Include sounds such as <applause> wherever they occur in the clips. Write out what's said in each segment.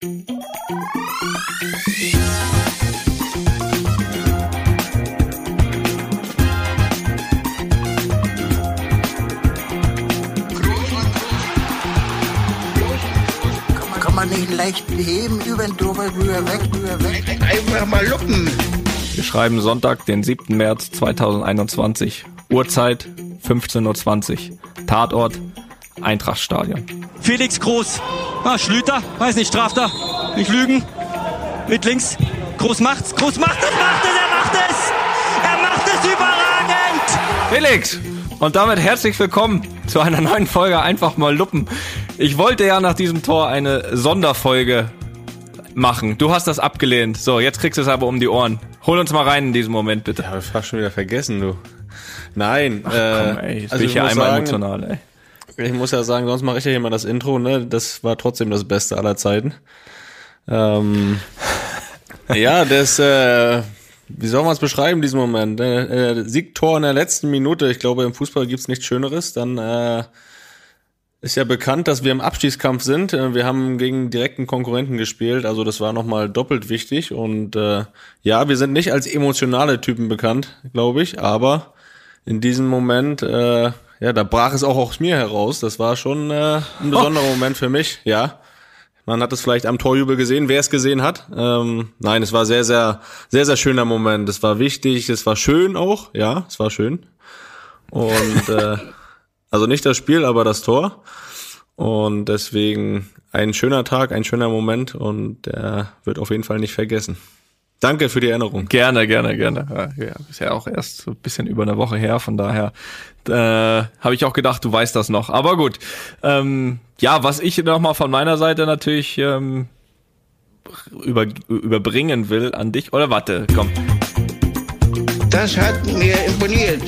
Kann man nicht leicht heben, über den drüber, rüber, weg, rüber, weg. Einfach mal luppen. Wir schreiben Sonntag, den 7. März 2021. Uhrzeit 15.20 Uhr. Tatort Eintrachtstadion. Felix Groß. Ah, Schlüter. Weiß nicht, straft er. Nicht lügen. Mit links. Groß macht's. Groß macht es, macht es, er macht es. Er macht es überragend. Felix! Und damit herzlich willkommen zu einer neuen Folge Einfach mal Luppen. Ich wollte ja nach diesem Tor eine Sonderfolge machen. Du hast das abgelehnt. So, jetzt kriegst du es aber um die Ohren. Hol uns mal rein in diesem Moment, bitte. Habe ich fast schon wieder vergessen, du. Nein, Ach, äh, komm, ey, jetzt also bin ich ja einmal sagen, emotional, ey. Ich muss ja sagen, sonst mache ich ja immer das Intro, ne? Das war trotzdem das Beste aller Zeiten. Ähm, <laughs> ja, das, äh, wie soll man es beschreiben, diesen Moment? Äh, äh, Siegtor in der letzten Minute, ich glaube, im Fußball gibt's nichts Schöneres. Dann äh, ist ja bekannt, dass wir im Abstiegskampf sind. Äh, Wir haben gegen direkten Konkurrenten gespielt, also das war nochmal doppelt wichtig. Und äh, ja, wir sind nicht als emotionale Typen bekannt, glaube ich, aber in diesem Moment, äh, ja, da brach es auch aus mir heraus. Das war schon äh, ein besonderer Moment für mich, ja. Man hat es vielleicht am Torjubel gesehen, wer es gesehen hat. Ähm, nein, es war sehr, sehr, sehr, sehr schöner Moment. Es war wichtig, es war schön auch, ja, es war schön. Und äh, <laughs> also nicht das Spiel, aber das Tor. Und deswegen ein schöner Tag, ein schöner Moment und der wird auf jeden Fall nicht vergessen. Danke für die Erinnerung. Gerne, gerne, gerne. Ja, ist ja auch erst so ein bisschen über eine Woche her, von daher äh, habe ich auch gedacht, du weißt das noch. Aber gut. Ähm, ja, was ich nochmal von meiner Seite natürlich ähm, über, überbringen will an dich. Oder warte, komm. Das hat mir imponiert.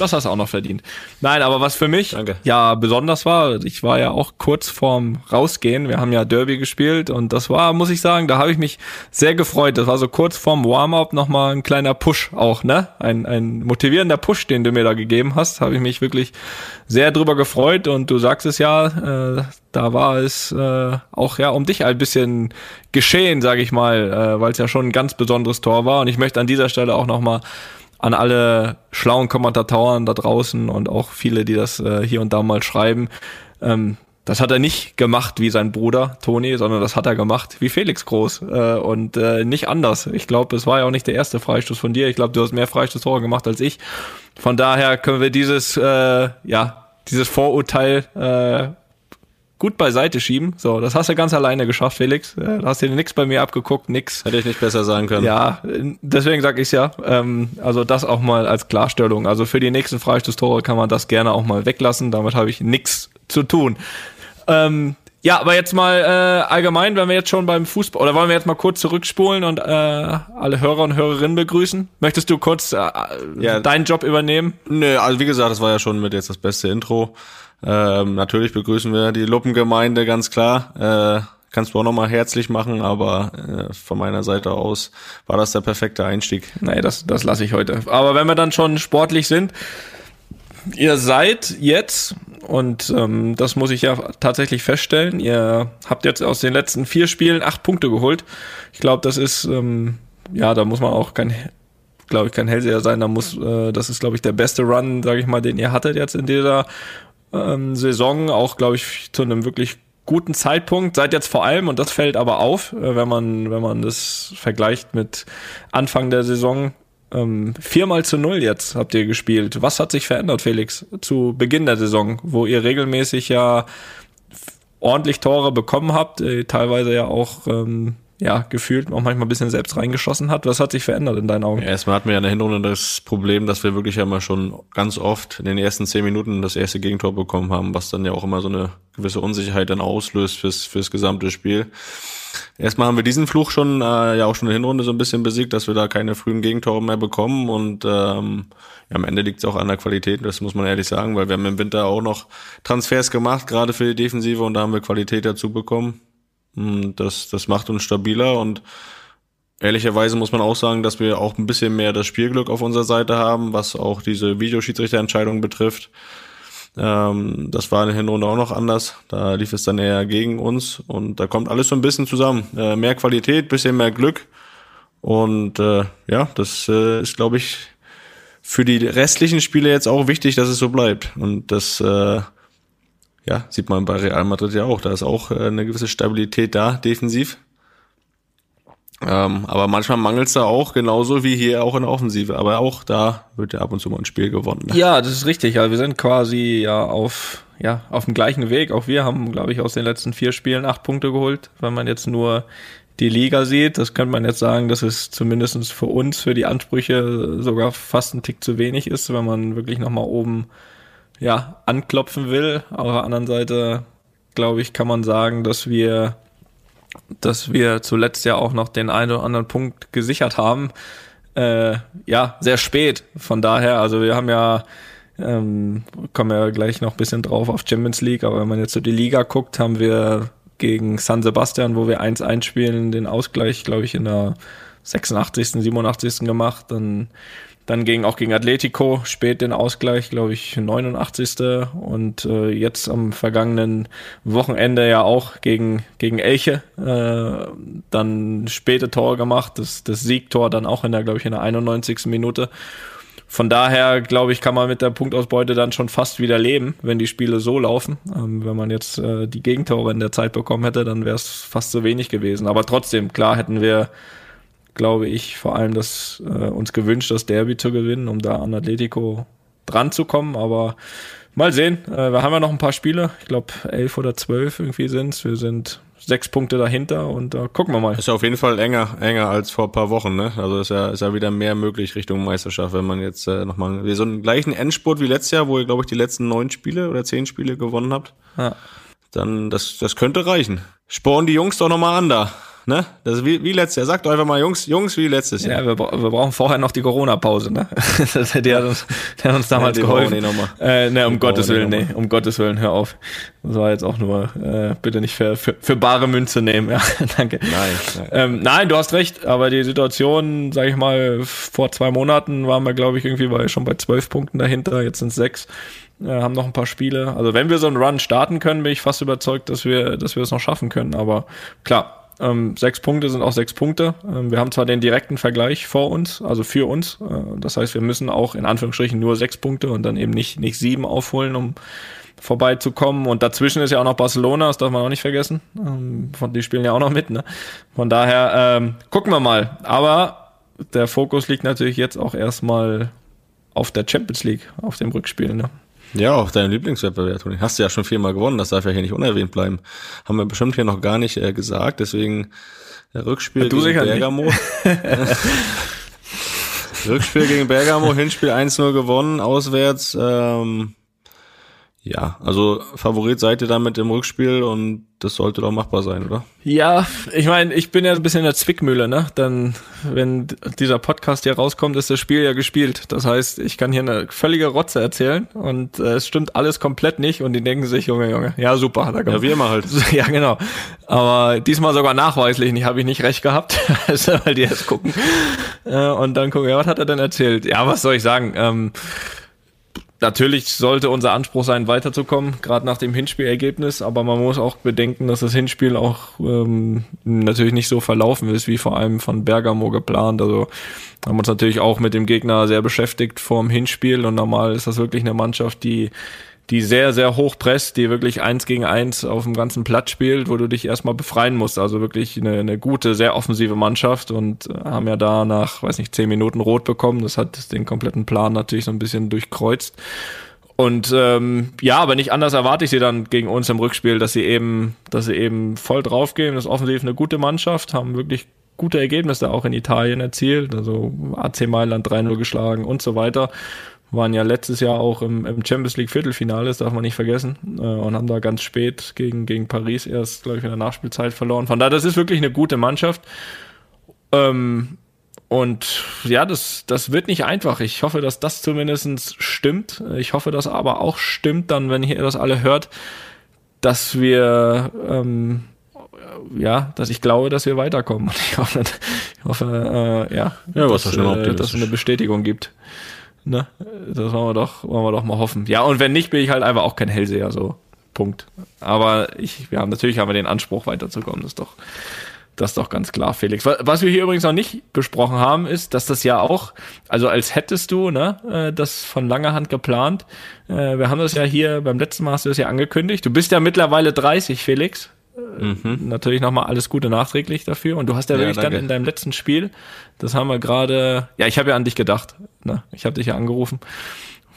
Das hast du auch noch verdient. Nein, aber was für mich Danke. ja besonders war, ich war ja auch kurz vorm Rausgehen. Wir haben ja Derby gespielt und das war, muss ich sagen, da habe ich mich sehr gefreut. Das war so kurz vorm Warm-up nochmal ein kleiner Push auch, ne? Ein, ein motivierender Push, den du mir da gegeben hast. Habe ich mich wirklich sehr drüber gefreut und du sagst es ja, äh, da war es äh, auch ja um dich ein bisschen geschehen, sage ich mal, äh, weil es ja schon ein ganz besonderes Tor war. Und ich möchte an dieser Stelle auch nochmal an alle schlauen Kommentatoren da draußen und auch viele, die das äh, hier und da mal schreiben. Ähm, das hat er nicht gemacht wie sein Bruder Toni, sondern das hat er gemacht wie Felix Groß äh, und äh, nicht anders. Ich glaube, es war ja auch nicht der erste Freistoß von dir. Ich glaube, du hast mehr Freistoßtore gemacht als ich. Von daher können wir dieses äh, ja dieses Vorurteil äh, gut beiseite schieben. So, das hast du ganz alleine geschafft, Felix. Äh, Du hast dir nichts bei mir abgeguckt, nix. Hätte ich nicht besser sagen können. Ja, deswegen sage ich ja. Ähm, also das auch mal als Klarstellung. Also für die nächsten Freistoßtore kann man das gerne auch mal weglassen. Damit habe ich nichts zu tun. Ähm, ja, aber jetzt mal äh, allgemein, wenn wir jetzt schon beim Fußball oder wollen wir jetzt mal kurz zurückspulen und äh, alle Hörer und Hörerinnen begrüßen? Möchtest du kurz äh, Ja. deinen Job übernehmen? Nö, also wie gesagt, das war ja schon mit jetzt das beste Intro. Ähm, natürlich begrüßen wir die Luppengemeinde, ganz klar. Äh, kannst du auch nochmal herzlich machen, aber äh, von meiner Seite aus war das der perfekte Einstieg. Nee, das, das lasse ich heute. Aber wenn wir dann schon sportlich sind, ihr seid jetzt, und ähm, das muss ich ja tatsächlich feststellen, ihr habt jetzt aus den letzten vier Spielen acht Punkte geholt. Ich glaube, das ist, ähm, ja, da muss man auch kein, glaube ich, kein Hellseher sein. Da muss, äh, das ist, glaube ich, der beste Run, sage ich mal, den ihr hattet jetzt in dieser ähm, Saison. Auch, glaube ich, zu einem wirklich guten Zeitpunkt. Seid jetzt vor allem, und das fällt aber auf, äh, wenn man, wenn man das vergleicht mit Anfang der Saison, ähm, viermal zu null jetzt habt ihr gespielt. Was hat sich verändert, Felix, zu Beginn der Saison, wo ihr regelmäßig ja ordentlich Tore bekommen habt, äh, teilweise ja auch ähm, ja gefühlt auch manchmal ein bisschen selbst reingeschossen hat. Was hat sich verändert in deinen Augen? Ja, erstmal hatten wir ja in der Hinrunde das Problem, dass wir wirklich einmal schon ganz oft in den ersten zehn Minuten das erste Gegentor bekommen haben, was dann ja auch immer so eine gewisse Unsicherheit dann auslöst fürs, fürs gesamte Spiel. Erstmal haben wir diesen Fluch schon äh, ja auch schon in der Hinrunde so ein bisschen besiegt, dass wir da keine frühen Gegentore mehr bekommen und ähm, ja, am Ende liegt es auch an der Qualität, das muss man ehrlich sagen, weil wir haben im Winter auch noch Transfers gemacht, gerade für die Defensive und da haben wir Qualität dazu bekommen. Mm, Das, das macht uns stabiler und ehrlicherweise muss man auch sagen, dass wir auch ein bisschen mehr das Spielglück auf unserer Seite haben, was auch diese Videoschiedsrichterentscheidung betrifft. Ähm, das war in der Hinrunde auch noch anders. Da lief es dann eher gegen uns und da kommt alles so ein bisschen zusammen. Äh, mehr Qualität, bisschen mehr Glück. Und äh, ja, das äh, ist, glaube ich, für die restlichen Spiele jetzt auch wichtig, dass es so bleibt. Und das äh, ja, sieht man bei Real Madrid ja auch. Da ist auch äh, eine gewisse Stabilität da, defensiv. Ähm, aber manchmal mangelt es da auch, genauso wie hier auch in der Offensive. Aber auch da wird ja ab und zu mal ein Spiel gewonnen. Ne? Ja, das ist richtig. Ja, wir sind quasi ja auf, ja, auf dem gleichen Weg. Auch wir haben, glaube ich, aus den letzten vier Spielen acht Punkte geholt. Wenn man jetzt nur die Liga sieht, das könnte man jetzt sagen, dass es zumindestens für uns, für die Ansprüche sogar fast ein Tick zu wenig ist, wenn man wirklich nochmal oben ja, anklopfen will. Auf der anderen Seite, glaube ich, kann man sagen, dass wir dass wir zuletzt ja auch noch den einen oder anderen Punkt gesichert haben. Äh, ja, sehr spät. Von daher, also wir haben ja, ähm, kommen ja gleich noch ein bisschen drauf auf Champions League, aber wenn man jetzt so die Liga guckt, haben wir gegen San Sebastian, wo wir 1-1 spielen, den Ausgleich, glaube ich, in der 86., 87. gemacht. Dann dann ging auch gegen Atletico spät den Ausgleich, glaube ich, 89. Und äh, jetzt am vergangenen Wochenende ja auch gegen, gegen Elche äh, dann späte Tor gemacht, das, das Siegtor dann auch in der, glaube ich, in der 91. Minute. Von daher, glaube ich, kann man mit der Punktausbeute dann schon fast wieder leben, wenn die Spiele so laufen. Ähm, wenn man jetzt äh, die Gegentore in der Zeit bekommen hätte, dann wäre es fast so wenig gewesen. Aber trotzdem, klar hätten wir glaube ich, vor allem das äh, uns gewünscht, das Derby zu gewinnen, um da an Atletico dran zu kommen. Aber mal sehen. Äh, wir haben ja noch ein paar Spiele. Ich glaube, elf oder zwölf irgendwie sind's. Wir sind sechs Punkte dahinter und da äh, gucken wir mal. Ist ja auf jeden Fall enger, enger als vor ein paar Wochen, ne? Also ist ja, ist ja wieder mehr möglich Richtung Meisterschaft, wenn man jetzt äh, nochmal so einen gleichen Endspurt wie letztes Jahr, wo ihr, glaube ich, die letzten neun Spiele oder zehn Spiele gewonnen habt. Ja. Dann, das, das könnte reichen. Sporn die Jungs doch nochmal an da. Ne? Das ist wie, wie letztes Jahr. Sagt einfach mal, Jungs, Jungs, wie letztes Jahr. Ja, wir, wir brauchen vorher noch die Corona-Pause, ne? <laughs> der, hat uns, der hat uns damals ja, geholfen. Äh, ne, um Gottes Willen, nee, um Gottes Willen, hör auf. Das war jetzt auch nur, äh, bitte nicht für, für, für bare Münze nehmen, ja, <laughs> danke. Nein, nein. Ähm, nein, du hast recht, aber die Situation, sag ich mal, vor zwei Monaten waren wir, glaube ich, irgendwie bei, schon bei zwölf Punkten dahinter, jetzt sind es sechs. Äh, haben noch ein paar Spiele. Also wenn wir so einen Run starten können, bin ich fast überzeugt, dass wir, dass wir es noch schaffen können. Aber klar, ähm, sechs Punkte sind auch sechs Punkte. Ähm, wir haben zwar den direkten Vergleich vor uns, also für uns. Äh, das heißt, wir müssen auch in Anführungsstrichen nur sechs Punkte und dann eben nicht, nicht sieben aufholen, um vorbeizukommen. Und dazwischen ist ja auch noch Barcelona, das darf man auch nicht vergessen. Ähm, die spielen ja auch noch mit. Ne? Von daher ähm, gucken wir mal. Aber der Fokus liegt natürlich jetzt auch erstmal auf der Champions League, auf dem Rückspiel. Ne? Ja, auch dein Lieblingswettbewerb, Toni. Hast du ja schon viermal gewonnen, das darf ja hier nicht unerwähnt bleiben. Haben wir bestimmt hier noch gar nicht äh, gesagt, deswegen äh, Rückspiel du gegen Bergamo. <laughs> Rückspiel gegen Bergamo, Hinspiel 1-0 gewonnen, auswärts. Ähm, ja, also Favorit seid ihr damit im Rückspiel und das sollte doch machbar sein, oder? Ja, ich meine, ich bin ja ein bisschen in der Zwickmühle, ne? Dann, wenn dieser Podcast hier rauskommt, ist das Spiel ja gespielt. Das heißt, ich kann hier eine völlige Rotze erzählen und äh, es stimmt alles komplett nicht und die denken sich, Junge, Junge, ja super. Da ja, wie immer halt. <laughs> Ja, genau. Aber diesmal sogar nachweislich nicht, habe ich nicht recht gehabt, <laughs> also, weil die jetzt gucken äh, und dann gucken, ja, was hat er denn erzählt? Ja, was soll ich sagen? Ähm, Natürlich sollte unser Anspruch sein, weiterzukommen, gerade nach dem Hinspielergebnis, aber man muss auch bedenken, dass das Hinspiel auch ähm, natürlich nicht so verlaufen ist, wie vor allem von Bergamo geplant. Also haben uns natürlich auch mit dem Gegner sehr beschäftigt vorm Hinspiel und normal ist das wirklich eine Mannschaft, die die sehr, sehr hoch presst, die wirklich eins gegen eins auf dem ganzen Platz spielt, wo du dich erstmal befreien musst. Also wirklich eine, eine gute, sehr offensive Mannschaft und äh, haben ja da nach, weiß nicht, zehn Minuten rot bekommen. Das hat den kompletten Plan natürlich so ein bisschen durchkreuzt. Und ähm, ja, aber nicht anders erwarte ich sie dann gegen uns im Rückspiel, dass sie eben, dass sie eben voll draufgehen. Das ist offensiv eine gute Mannschaft, haben wirklich gute Ergebnisse auch in Italien erzielt, also AC Mailand 3-0 geschlagen und so weiter waren ja letztes Jahr auch im, im Champions League Viertelfinale, das darf man nicht vergessen, äh, und haben da ganz spät gegen, gegen Paris erst, glaube ich, in der Nachspielzeit verloren. Von daher, das ist wirklich eine gute Mannschaft. Ähm, und ja, das, das wird nicht einfach. Ich hoffe, dass das zumindest stimmt. Ich hoffe, dass aber auch stimmt, dann, wenn ihr das alle hört, dass wir ähm, ja, dass ich glaube, dass wir weiterkommen. Und <laughs> ich hoffe, ich hoffe äh, ja, ja dass, äh, dass es eine Bestätigung gibt. Ne? Das wollen wir doch, wollen wir doch mal hoffen. Ja, und wenn nicht, bin ich halt einfach auch kein Hellseher, so. Punkt. Aber ich, wir haben natürlich haben wir den Anspruch weiterzukommen, das ist doch, das ist doch ganz klar, Felix. Was wir hier übrigens noch nicht besprochen haben, ist, dass das ja auch, also als hättest du, ne, äh, das von langer Hand geplant. Äh, wir haben das ja hier, beim letzten Mal hast du das ja angekündigt. Du bist ja mittlerweile 30, Felix. Mhm. Natürlich nochmal alles Gute nachträglich dafür. Und du hast ja, ja wirklich danke. dann in deinem letzten Spiel, das haben wir gerade, ja, ich habe ja an dich gedacht. Ne? Ich habe dich ja angerufen.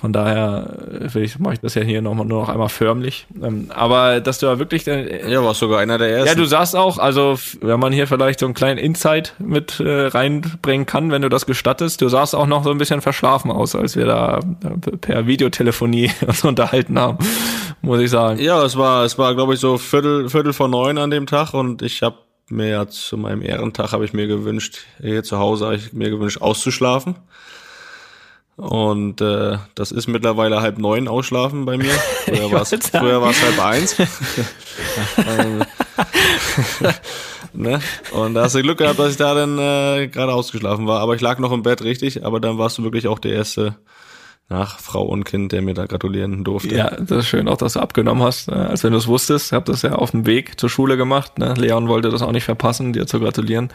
Von daher äh, ich, mache ich das ja hier noch, nur noch einmal förmlich. Ähm, aber dass du ja wirklich... Äh, ja, warst sogar einer der ersten. Ja, du sagst auch, also wenn man hier vielleicht so einen kleinen Insight mit äh, reinbringen kann, wenn du das gestattest, du sahst auch noch so ein bisschen verschlafen aus, als wir da äh, per Videotelefonie <laughs> uns unterhalten haben, muss ich sagen. Ja, es war, es war glaube ich so Viertel, Viertel vor neun an dem Tag und ich habe mir ja zu meinem Ehrentag habe ich mir gewünscht, hier zu Hause habe ich mir gewünscht, auszuschlafen. Und äh, das ist mittlerweile halb neun ausschlafen bei mir. <laughs> Früher war es halb eins. <laughs> ne? Und da hast du Glück gehabt, dass ich da dann äh, gerade ausgeschlafen war. Aber ich lag noch im Bett, richtig. Aber dann warst du wirklich auch der erste nach Frau und Kind, der mir da gratulieren durfte. Ja, das ist schön, auch dass du abgenommen hast, äh, als wenn du es wusstest. Ich habe das ja auf dem Weg zur Schule gemacht. Ne? Leon wollte das auch nicht verpassen, dir zu gratulieren.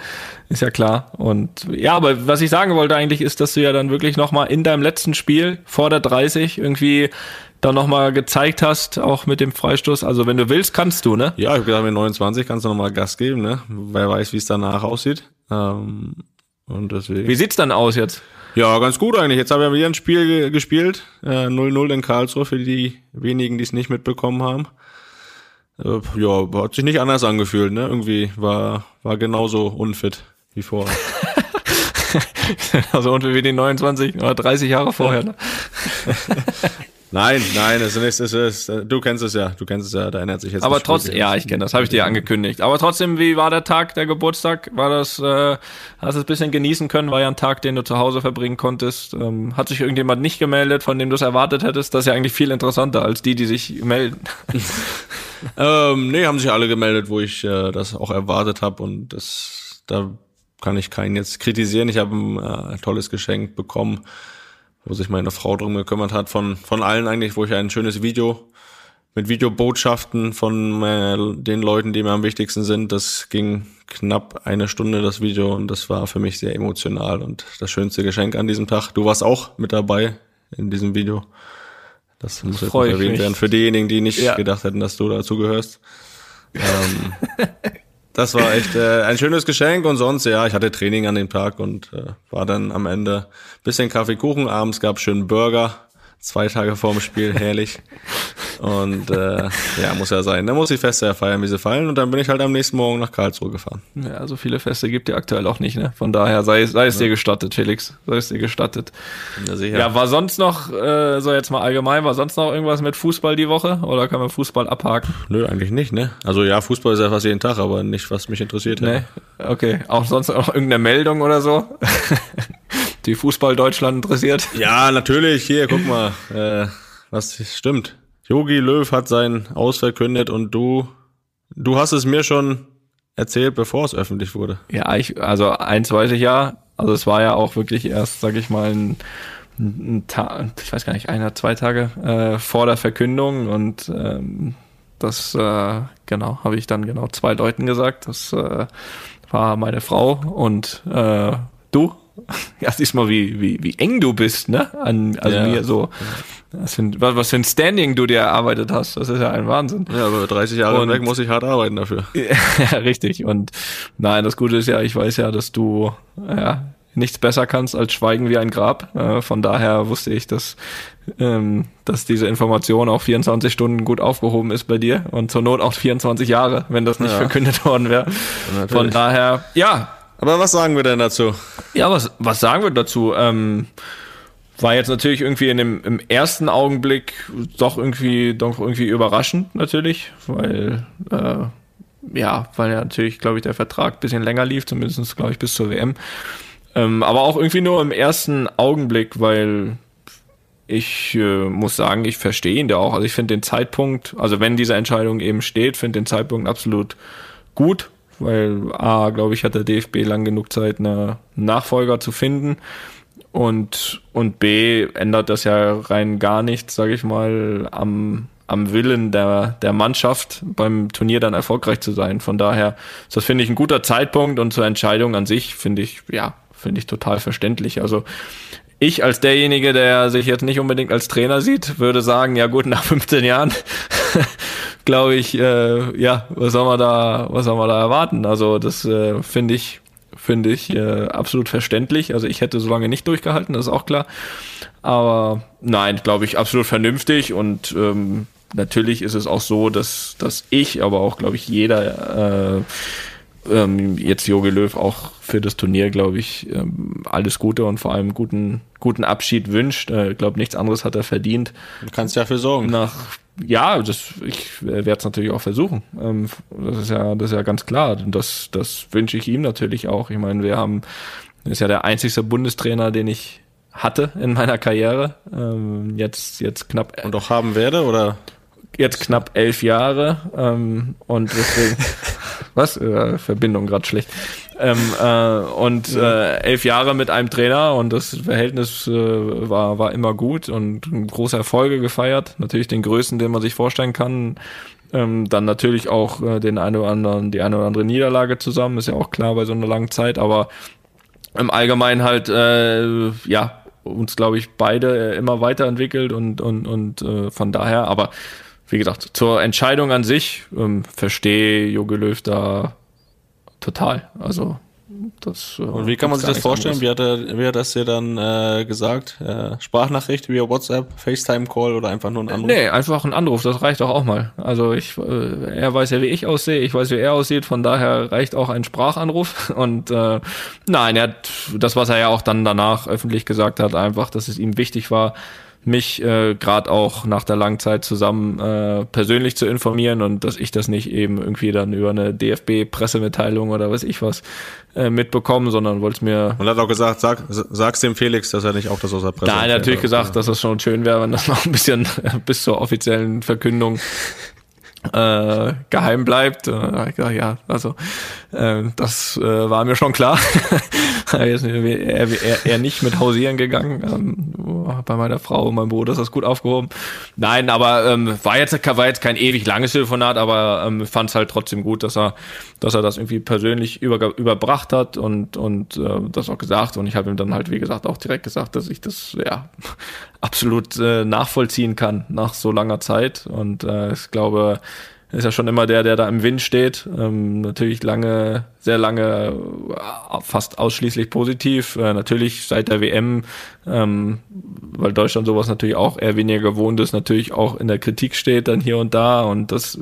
Ist ja klar. Und ja, aber was ich sagen wollte eigentlich ist, dass du ja dann wirklich nochmal in deinem letzten Spiel vor der 30 irgendwie dann nochmal gezeigt hast, auch mit dem Freistoß. Also wenn du willst, kannst du, ne? Ja, ich habe gedacht, mit 29 kannst du nochmal Gas geben, ne? Wer weiß, wie es danach aussieht. Ähm, und deswegen. Wie sieht's dann aus jetzt? Ja, ganz gut eigentlich. Jetzt haben wir wieder ein Spiel gespielt. 0-0 äh, in Karlsruhe für die wenigen, die es nicht mitbekommen haben. Äh, ja, hat sich nicht anders angefühlt, ne? Irgendwie war, war genauso unfit wie vorher. <laughs> also unfit wie die 29 oder 30 Jahre vorher, ne? <laughs> Nein, nein, es ist, es ist, du kennst es ja, du kennst es ja, da ändert sich jetzt. Aber trotzdem, ja, ich kenne das, habe ich dir angekündigt. Aber trotzdem, wie war der Tag, der Geburtstag? War das, äh, hast du es ein bisschen genießen können? War ja ein Tag, den du zu Hause verbringen konntest. Ähm, hat sich irgendjemand nicht gemeldet, von dem du es erwartet hättest? Das ist ja eigentlich viel interessanter als die, die sich melden. <laughs> ähm, nee, haben sich alle gemeldet, wo ich äh, das auch erwartet habe und das, da kann ich keinen jetzt kritisieren. Ich habe ein äh, tolles Geschenk bekommen wo sich meine Frau drum gekümmert hat, von, von allen eigentlich, wo ich ein schönes Video mit Videobotschaften von äh, den Leuten, die mir am wichtigsten sind. Das ging knapp eine Stunde, das Video, und das war für mich sehr emotional und das schönste Geschenk an diesem Tag. Du warst auch mit dabei in diesem Video. Das muss jetzt erwähnt werden für diejenigen, die nicht ja. gedacht hätten, dass du dazu gehörst. <laughs> ähm, das war echt äh, ein schönes Geschenk. Und sonst, ja, ich hatte Training an dem Tag und äh, war dann am Ende. Bisschen Kaffeekuchen, abends gab schönen Burger, zwei Tage vorm Spiel, herrlich. Und äh, ja, muss ja sein. Da muss ich Feste ja feiern, wie sie fallen. Und dann bin ich halt am nächsten Morgen nach Karlsruhe gefahren. Ja, so viele Feste gibt ihr aktuell auch nicht, ne? Von daher sei, sei es ja. dir gestattet, Felix. Sei es dir gestattet. Ja, sicher. ja war sonst noch, äh, so jetzt mal allgemein, war sonst noch irgendwas mit Fußball die Woche? Oder kann man Fußball abhaken? Nö, eigentlich nicht, ne? Also ja, Fußball ist ja fast jeden Tag, aber nicht, was mich interessiert hat. Nee, okay. Auch sonst noch irgendeine Meldung oder so? <laughs> die Fußball Deutschland interessiert? Ja, natürlich. Hier, guck mal. Äh, was stimmt. Yogi Löw hat sein Aus verkündet und du, du hast es mir schon erzählt, bevor es öffentlich wurde. Ja, ich, also eins weiß ich ja. Also es war ja auch wirklich erst, sag ich mal, ein, ein Tag, ich weiß gar nicht, einer, zwei Tage äh, vor der Verkündung und ähm, das, äh, genau, habe ich dann genau zwei Leuten gesagt. Das äh, war meine Frau und äh, du. <laughs> Ja, siehst mal, wie, wie, wie eng du bist, ne? An, also ja. mir so. Was für, ein, was für ein Standing du dir erarbeitet hast. Das ist ja ein Wahnsinn. Ja, aber 30 Jahre und, weg muss ich hart arbeiten dafür. <laughs> ja, richtig. Und nein, das Gute ist ja, ich weiß ja, dass du ja, nichts besser kannst als schweigen wie ein Grab. Äh, von daher wusste ich, dass, ähm, dass diese Information auch 24 Stunden gut aufgehoben ist bei dir und zur Not auch 24 Jahre, wenn das nicht ja. verkündet worden wäre. Von daher, ja. Aber was sagen wir denn dazu? Ja, was, was sagen wir dazu? Ähm, war jetzt natürlich irgendwie in dem, im ersten Augenblick doch irgendwie, doch irgendwie überraschend natürlich, weil, äh, ja, weil ja natürlich, glaube ich, der Vertrag bisschen länger lief, zumindest glaube ich bis zur WM. Ähm, aber auch irgendwie nur im ersten Augenblick, weil ich äh, muss sagen, ich verstehe ihn da auch. Also ich finde den Zeitpunkt, also wenn diese Entscheidung eben steht, finde den Zeitpunkt absolut gut, weil A, glaube ich, hat der DFB lang genug Zeit, eine Nachfolger zu finden. und, und B ändert das ja rein gar nichts, sage ich mal, am, am Willen der, der Mannschaft beim Turnier dann erfolgreich zu sein. Von daher ist das, finde ich, ein guter Zeitpunkt und zur Entscheidung an sich finde ich, ja, finde ich total verständlich. Also ich als derjenige, der sich jetzt nicht unbedingt als Trainer sieht, würde sagen, ja gut, nach 15 Jahren <laughs> glaube ich, äh, ja, was soll man da, was soll man da erwarten? Also das äh, finde ich, finde ich äh, absolut verständlich. Also ich hätte so lange nicht durchgehalten, das ist auch klar. Aber nein, glaube ich, absolut vernünftig und ähm, natürlich ist es auch so, dass, dass ich, aber auch, glaube ich, jeder äh, ähm, jetzt Jogi Löw auch für das Turnier, glaube ich, ähm, alles Gute und vor allem guten, guten Abschied wünscht. Ich äh, glaube, nichts anderes hat er verdient. Du kannst ja für sorgen. Nach, ja, das, ich werde es natürlich auch versuchen. Ähm, das ist ja, das ist ja ganz klar. Und das, das wünsche ich ihm natürlich auch. Ich meine, wir haben, das ist ja der einzigste Bundestrainer, den ich hatte in meiner Karriere. Ähm, jetzt, jetzt knapp. Und auch haben werde, oder? Jetzt knapp elf Jahre. Ähm, und deswegen. <laughs> was? Äh, Verbindung gerade schlecht. Ähm, äh, und äh, elf Jahre mit einem Trainer und das Verhältnis äh, war, war immer gut und große Erfolge gefeiert. Natürlich den größten, den man sich vorstellen kann. Ähm, dann natürlich auch äh, den eine oder anderen, die eine oder andere Niederlage zusammen, ist ja auch klar bei so einer langen Zeit, aber im Allgemeinen halt, äh, ja, uns, glaube ich, beide immer weiterentwickelt und, und, und äh, von daher, aber wie gesagt, zur Entscheidung an sich ähm, verstehe Jogi Löw da total. Also das, äh, Und wie kann man sich das vorstellen? Wie hat, er, wie hat das dir dann äh, gesagt? Äh, Sprachnachricht via WhatsApp, FaceTime-Call oder einfach nur ein Anruf? Nee, einfach ein Anruf, das reicht doch auch mal. Also ich, äh, er weiß ja, wie ich aussehe, ich weiß, wie er aussieht, von daher reicht auch ein Sprachanruf. <laughs> Und äh, nein, er hat das, was er ja auch dann danach öffentlich gesagt hat, einfach, dass es ihm wichtig war, mich äh, gerade auch nach der langen Zeit zusammen äh, persönlich zu informieren und dass ich das nicht eben irgendwie dann über eine DFB-Pressemitteilung oder was ich was äh, mitbekommen, sondern wollte es mir. Und hat auch gesagt, sag, sag's dem Felix, dass er nicht auch das aus der Presse. Nein, natürlich gesagt, dass es schon schön wäre, wenn das noch ein bisschen <laughs> bis zur offiziellen Verkündung äh, geheim bleibt. Äh, ja, also äh, das äh, war mir schon klar. <laughs> er, er, er nicht mit hausieren gegangen. Ähm, bei meiner Frau und meinem Bruder ist das gut aufgehoben. Nein, aber ähm, war jetzt war jetzt kein ewig langes Telefonat, aber ähm, fand es halt trotzdem gut, dass er dass er das irgendwie persönlich über, überbracht hat und und äh, das auch gesagt. Und ich habe ihm dann halt wie gesagt auch direkt gesagt, dass ich das ja absolut äh, nachvollziehen kann nach so langer Zeit. Und äh, ich glaube, ist ja schon immer der, der da im Wind steht. Ähm, natürlich lange, sehr lange, äh, fast ausschließlich positiv. Äh, natürlich seit der WM, ähm, weil Deutschland sowas natürlich auch eher weniger gewohnt ist, natürlich auch in der Kritik steht dann hier und da. Und das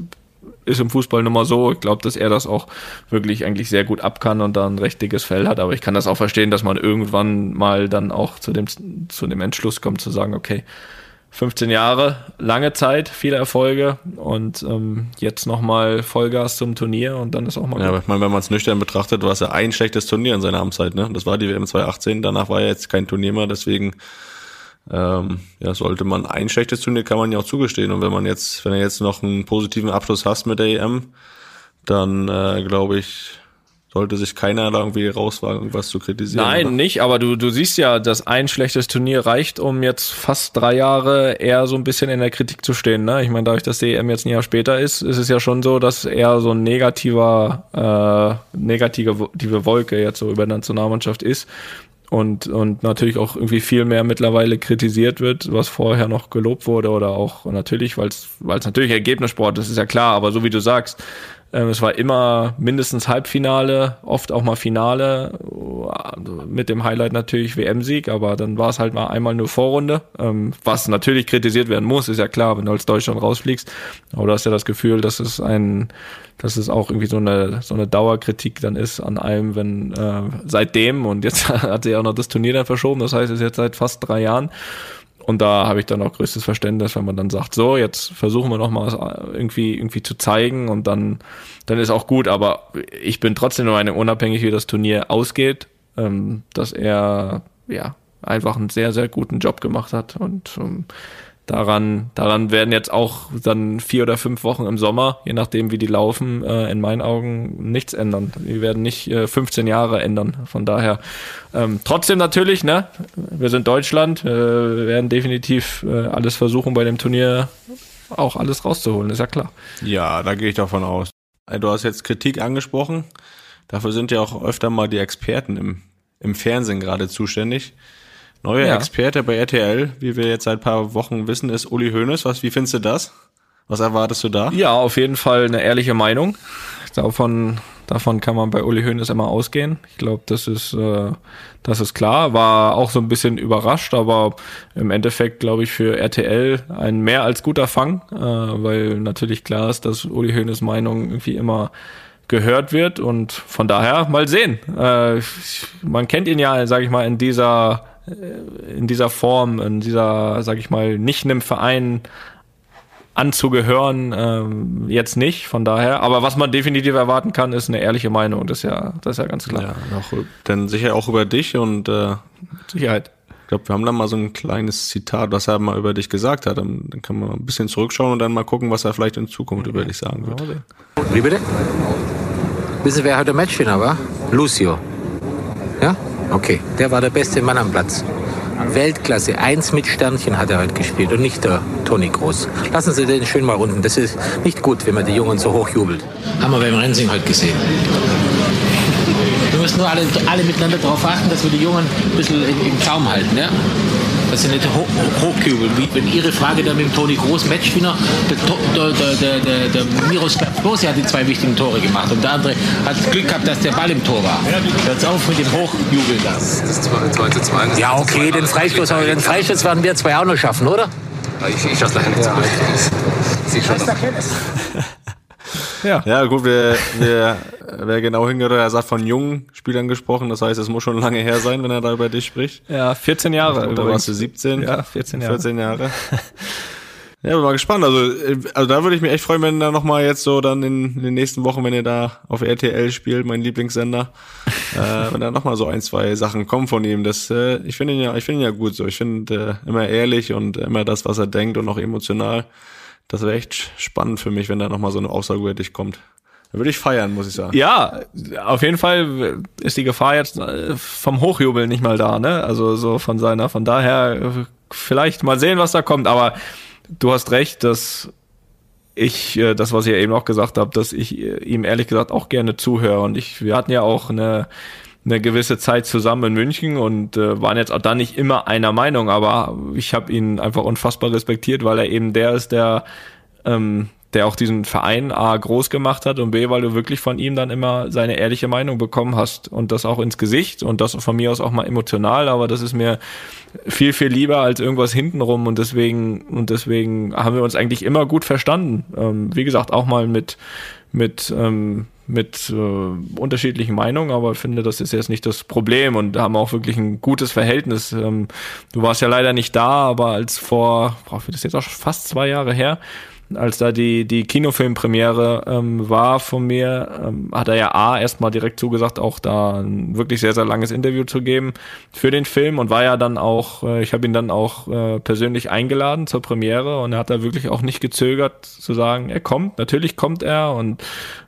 ist im Fußball nun mal so. Ich glaube, dass er das auch wirklich eigentlich sehr gut ab kann und da ein richtiges Fell hat. Aber ich kann das auch verstehen, dass man irgendwann mal dann auch zu dem, zu dem Entschluss kommt, zu sagen, okay, 15 Jahre, lange Zeit, viele Erfolge und ähm, jetzt nochmal Vollgas zum Turnier und dann ist auch mal. Ja, aber ich meine, wenn man es nüchtern betrachtet, war es ja ein schlechtes Turnier in seiner Amtszeit, ne? Das war die WM 2018, danach war ja jetzt kein Turnier mehr, deswegen ähm, ja, sollte man ein schlechtes Turnier kann man ja auch zugestehen. Und wenn man jetzt, wenn er jetzt noch einen positiven Abschluss hast mit der EM, dann äh, glaube ich, sollte sich keiner da irgendwie rauswagen, irgendwas zu kritisieren. Nein, oder? nicht, aber du, du siehst ja, dass ein schlechtes Turnier reicht, um jetzt fast drei Jahre eher so ein bisschen in der Kritik zu stehen. Ne? Ich meine, dadurch, dass die EM jetzt ein Jahr später ist, ist es ja schon so, dass eher so ein negativer, äh, negative Wolke jetzt so über der Nationalmannschaft ist und, und natürlich auch irgendwie viel mehr mittlerweile kritisiert wird, was vorher noch gelobt wurde oder auch natürlich, weil es natürlich Ergebnissport ist, ist ja klar, aber so wie du sagst, es war immer mindestens Halbfinale, oft auch mal Finale, mit dem Highlight natürlich WM-Sieg, aber dann war es halt mal einmal nur Vorrunde, ähm, was natürlich kritisiert werden muss, ist ja klar, wenn du als Deutschland rausfliegst. Aber du hast ja das Gefühl, dass es ein, dass es auch irgendwie so eine, so eine Dauerkritik dann ist an allem, wenn äh, seitdem und jetzt <laughs> hat sie ja auch noch das Turnier dann verschoben, das heißt, es ist jetzt seit fast drei Jahren. Und da habe ich dann auch größtes Verständnis, wenn man dann sagt, so, jetzt versuchen wir noch mal was irgendwie, irgendwie zu zeigen und dann, dann ist auch gut. Aber ich bin trotzdem der Meinung, unabhängig wie das Turnier ausgeht, ähm, dass er, ja, einfach einen sehr, sehr guten Job gemacht hat und ähm, daran, daran werden jetzt auch dann vier oder fünf Wochen im Sommer, je nachdem wie die laufen, äh, in meinen Augen nichts ändern. Die werden nicht äh, 15 Jahre ändern. Von daher ähm, trotzdem natürlich, ne? Wir sind Deutschland, äh, werden definitiv äh, alles versuchen bei dem Turnier auch alles rauszuholen, ist ja klar. Ja, da gehe ich davon aus. Äh, Du hast jetzt Kritik angesprochen. Dafür sind ja auch öfter mal die Experten im, im Fernsehen gerade zuständig. Neuer Ja. Experte bei RTL, wie wir jetzt seit ein paar Wochen wissen, ist Uli Hoeneß. Was, wie findest du das? Was erwartest du da? Ja, auf jeden Fall eine ehrliche Meinung. Davon, davon kann man bei Uli Hoeneß immer ausgehen. Ich glaube, das ist, äh, das ist klar. War auch so ein bisschen überrascht, aber im Endeffekt glaube ich für RTL ein mehr als guter Fang, äh, weil natürlich klar ist, dass Uli Hoeneß Meinung irgendwie immer gehört wird und von daher mal sehen. Äh, man kennt ihn ja, sage ich mal, in dieser in dieser Form, in dieser, sag ich mal, nicht einem Verein anzugehören, ähm, jetzt nicht, von daher. Aber was man definitiv erwarten kann, ist eine ehrliche Meinung. Das ist ja, das ist ja ganz klar. Ja, auch, dann sicher auch über dich und äh, Sicherheit. ich glaube, wir haben da mal so ein kleines Zitat, was er mal über dich gesagt hat. Dann, dann kann man ein bisschen zurückschauen und dann mal gucken, was er vielleicht in Zukunft über dich sagen wird. Wie bitte? Wissen Sie, wer heute Matchwinner war? Lucio. Ja? Okay. Der war der beste Mann am Platz. Weltklasse. Eins mit Sternchen hat er heute gespielt und nicht der Toni Groß. Lassen Sie den schön mal runden. Das ist nicht gut, wenn man die Jungen so hoch jubelt. Haben wir beim Rensing heute gesehen. Wir müssen nur alle, alle miteinander darauf achten, dass wir die Jungen ein bisschen im, Zaum halten. Ja? Dass sie nicht hoch, hochjubeln. Wie wenn Ihre Frage da mit dem Toni Groß, Matchwinner, der, der, der, der, der, der Miroslav Klose hat die zwei wichtigen Tore gemacht und der andere hat Glück gehabt, dass der Ball im Tor war. Hört auf mit dem Hochjubeln da. Das 2 zu 2. Das Ja, 2 zu okay, 2, den Freistoß, aber den Freistoß werden wir zwei auch noch schaffen, oder? Ich, ich schaue leider nicht sehe schon noch. Ja. Ja, gut, wer, wer, wer genau hingehört, er sagt von jungen Spielern gesprochen. Das heißt, es muss schon lange her sein, wenn er da über dich spricht. Ja, 14 Jahre. Da warst du 17. Ja, 14 Jahre. 14 Jahre. Ja, bin mal gespannt. Also, äh, also da würde ich mich echt freuen, wenn da nochmal jetzt so dann in, in den nächsten Wochen, wenn ihr da auf RTL spielt, mein Lieblingssender, äh, <laughs> wenn da nochmal so ein, zwei Sachen kommen von ihm. Das, äh, ich finde ihn ja, ich finde ihn ja gut so. Ich finde äh, immer ehrlich und immer das, was er denkt und auch emotional. Das wäre echt spannend für mich, wenn da nochmal so eine Aussage über dich kommt. Da würde ich feiern, muss ich sagen. Ja, auf jeden Fall ist die Gefahr jetzt äh, vom Hochjubeln nicht mal da, ne? Also so von seiner, von daher äh, vielleicht mal sehen, was da kommt. Aber du hast recht, dass ich, äh, das, was ich ja eben auch gesagt habe, dass ich ihm ehrlich gesagt auch gerne zuhöre. Und ich, wir hatten ja auch eine, eine gewisse Zeit zusammen in München und äh, waren jetzt auch da nicht immer einer Meinung, aber ich habe ihn einfach unfassbar respektiert, weil er eben der ist, der ähm, der auch diesen Verein A groß gemacht hat und B, weil du wirklich von ihm dann immer seine ehrliche Meinung bekommen hast und das auch ins Gesicht und das von mir aus auch mal emotional, aber das ist mir viel, viel lieber als irgendwas hintenrum und deswegen, und deswegen haben wir uns eigentlich immer gut verstanden. Ähm, wie gesagt, auch mal mit, mit, ähm, mit äh, unterschiedlichen Meinungen, aber ich finde, das ist jetzt nicht das Problem und haben auch wirklich ein gutes Verhältnis. Ähm, du warst ja leider nicht da, aber als vor, boah, das jetzt auch fast zwei Jahre her, als da die, die Kinofilmpremiere ähm, war von mir, ähm, hat er ja A erstmal direkt zugesagt, auch da ein wirklich sehr, sehr langes Interview zu geben für den Film und war ja dann auch, äh, ich habe ihn dann auch äh, persönlich eingeladen zur Premiere und er hat da wirklich auch nicht gezögert zu sagen, er kommt, natürlich kommt er und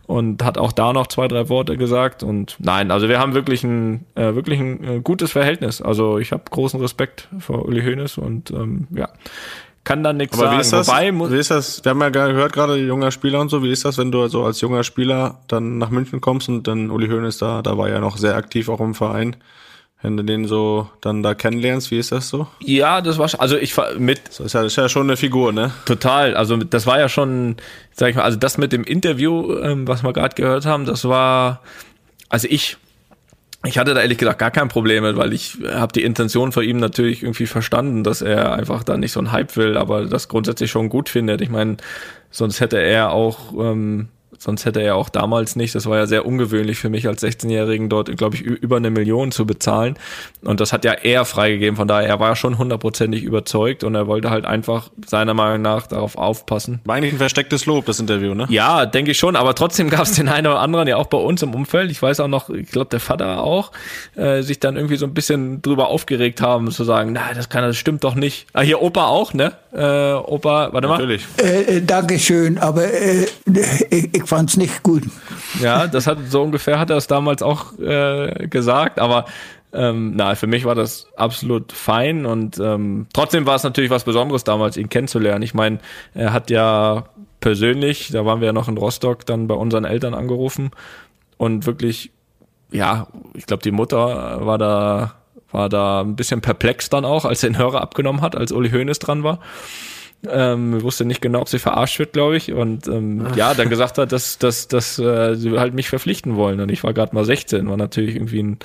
und hat auch da noch zwei, drei Worte gesagt und nein, also wir haben wirklich ein äh, wirklich ein äh, gutes Verhältnis. Also ich habe großen Respekt vor Uli Hoeneß und ähm, ja, kann da nichts sagen. wie ist das? Wobei wie ist das? Wir haben ja gehört gerade junger Spieler und so. Wie ist das, wenn du so als junger Spieler dann nach München kommst und dann Uli Hoeneß da, da war ja noch sehr aktiv auch im Verein. Wenn du den so dann da kennenlernst, wie ist das so? Ja, das war sch- also ich mit Das ist ja, das ist ja schon eine Figur, ne? total. Also das war ja schon, sag ich mal, also das mit dem Interview, ähm, was wir gerade gehört haben, das war, also ich, ich hatte da ehrlich gesagt gar kein Problem mit, weil ich habe die Intention von ihm natürlich irgendwie verstanden, dass er einfach da nicht so einen Hype will, aber das grundsätzlich schon gut findet. Ich meine, sonst hätte er auch ähm, sonst hätte er auch damals nicht, das war ja sehr ungewöhnlich für mich als 16-Jährigen dort, glaube ich, über eine Million zu bezahlen. Und das hat ja er freigegeben, von daher, er war schon hundertprozentig überzeugt und er wollte halt einfach seiner Meinung nach darauf aufpassen. War eigentlich ein verstecktes Lob, das Interview, ne? Ja, denke ich schon, aber trotzdem gab es den einen oder anderen ja auch bei uns im Umfeld. Ich weiß auch noch, ich glaube der Vater auch, äh, sich dann irgendwie so ein bisschen drüber aufgeregt haben, zu sagen, na, das kann, das stimmt doch nicht. Ah, hier Opa auch, ne? äh, Opa? Warte mal. Natürlich. Äh, äh, Dankeschön, aber äh, ich, ich fand's nicht gut. Ja, das hat so ungefähr hat er es damals auch äh, gesagt, aber ähm, na, für mich war das absolut fein und ähm, trotzdem war es natürlich was Besonderes damals, ihn kennenzulernen. Ich meine, er hat ja persönlich, da waren wir ja noch in Rostock, dann bei unseren Eltern angerufen und wirklich, ja, ich glaube, die Mutter war da war da ein bisschen perplex dann auch, als er den Hörer abgenommen hat, als Uli Hoeneß dran war. Ähm, wusste nicht genau, ob sie verarscht wird, glaube ich. Und ähm, ja, dann gesagt hat, dass, dass, dass äh, sie halt mich verpflichten wollen. Und ich war gerade mal 16, war natürlich irgendwie ein,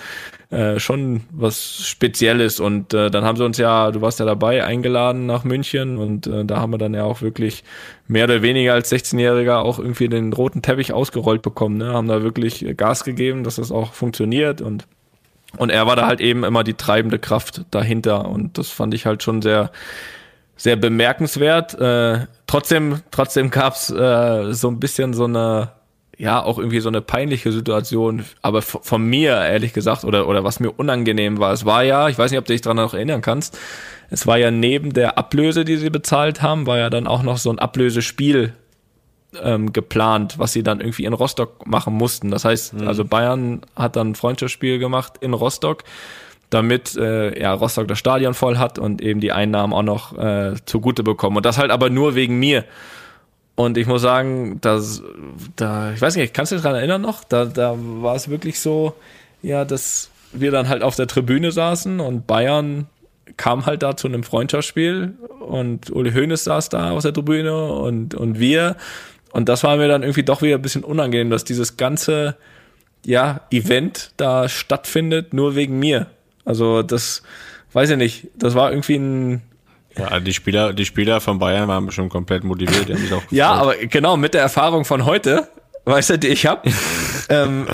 äh, schon was Spezielles. Und äh, dann haben sie uns ja, du warst ja dabei, eingeladen nach München. Und äh, da haben wir dann ja auch wirklich mehr oder weniger als 16-Jähriger auch irgendwie den roten Teppich ausgerollt bekommen. Ne? Haben da wirklich Gas gegeben, dass das auch funktioniert. Und und er war da halt eben immer die treibende Kraft dahinter. Und das fand ich halt schon sehr, sehr bemerkenswert. Äh, trotzdem, trotzdem gab's äh, so ein bisschen so eine, ja, auch irgendwie so eine peinliche Situation, aber von mir, ehrlich gesagt, oder, oder was mir unangenehm war. Es war ja, ich weiß nicht, ob du dich daran noch erinnern kannst, es war ja neben der Ablöse, die sie bezahlt haben, war ja dann auch noch so ein Ablösespiel ähm, geplant, was sie dann irgendwie in Rostock machen mussten. Das heißt, mhm. also Bayern hat dann ein Freundschaftsspiel gemacht in Rostock, damit äh, ja Rostock das Stadion voll hat und eben die Einnahmen auch noch äh, zugute bekommen. Und das halt aber nur wegen mir. Und ich muss sagen, dass da, ich weiß nicht, kannst du dich daran erinnern noch? Da, da war es wirklich so, ja, dass wir dann halt auf der Tribüne saßen und Bayern kam halt da zu einem Freundschaftsspiel und Uli Hoeneß saß da auf der Tribüne und, und wir und das war mir dann irgendwie doch wieder ein bisschen unangenehm, dass dieses ganze ja, Event da stattfindet, nur wegen mir. Also das, weiß ich nicht, das war irgendwie ein, ja, die Spieler, die Spieler von Bayern waren schon komplett motiviert. Die haben sich auch <laughs> ja, aber genau, mit der Erfahrung von heute, weißt du, die ich habe, <laughs> ähm,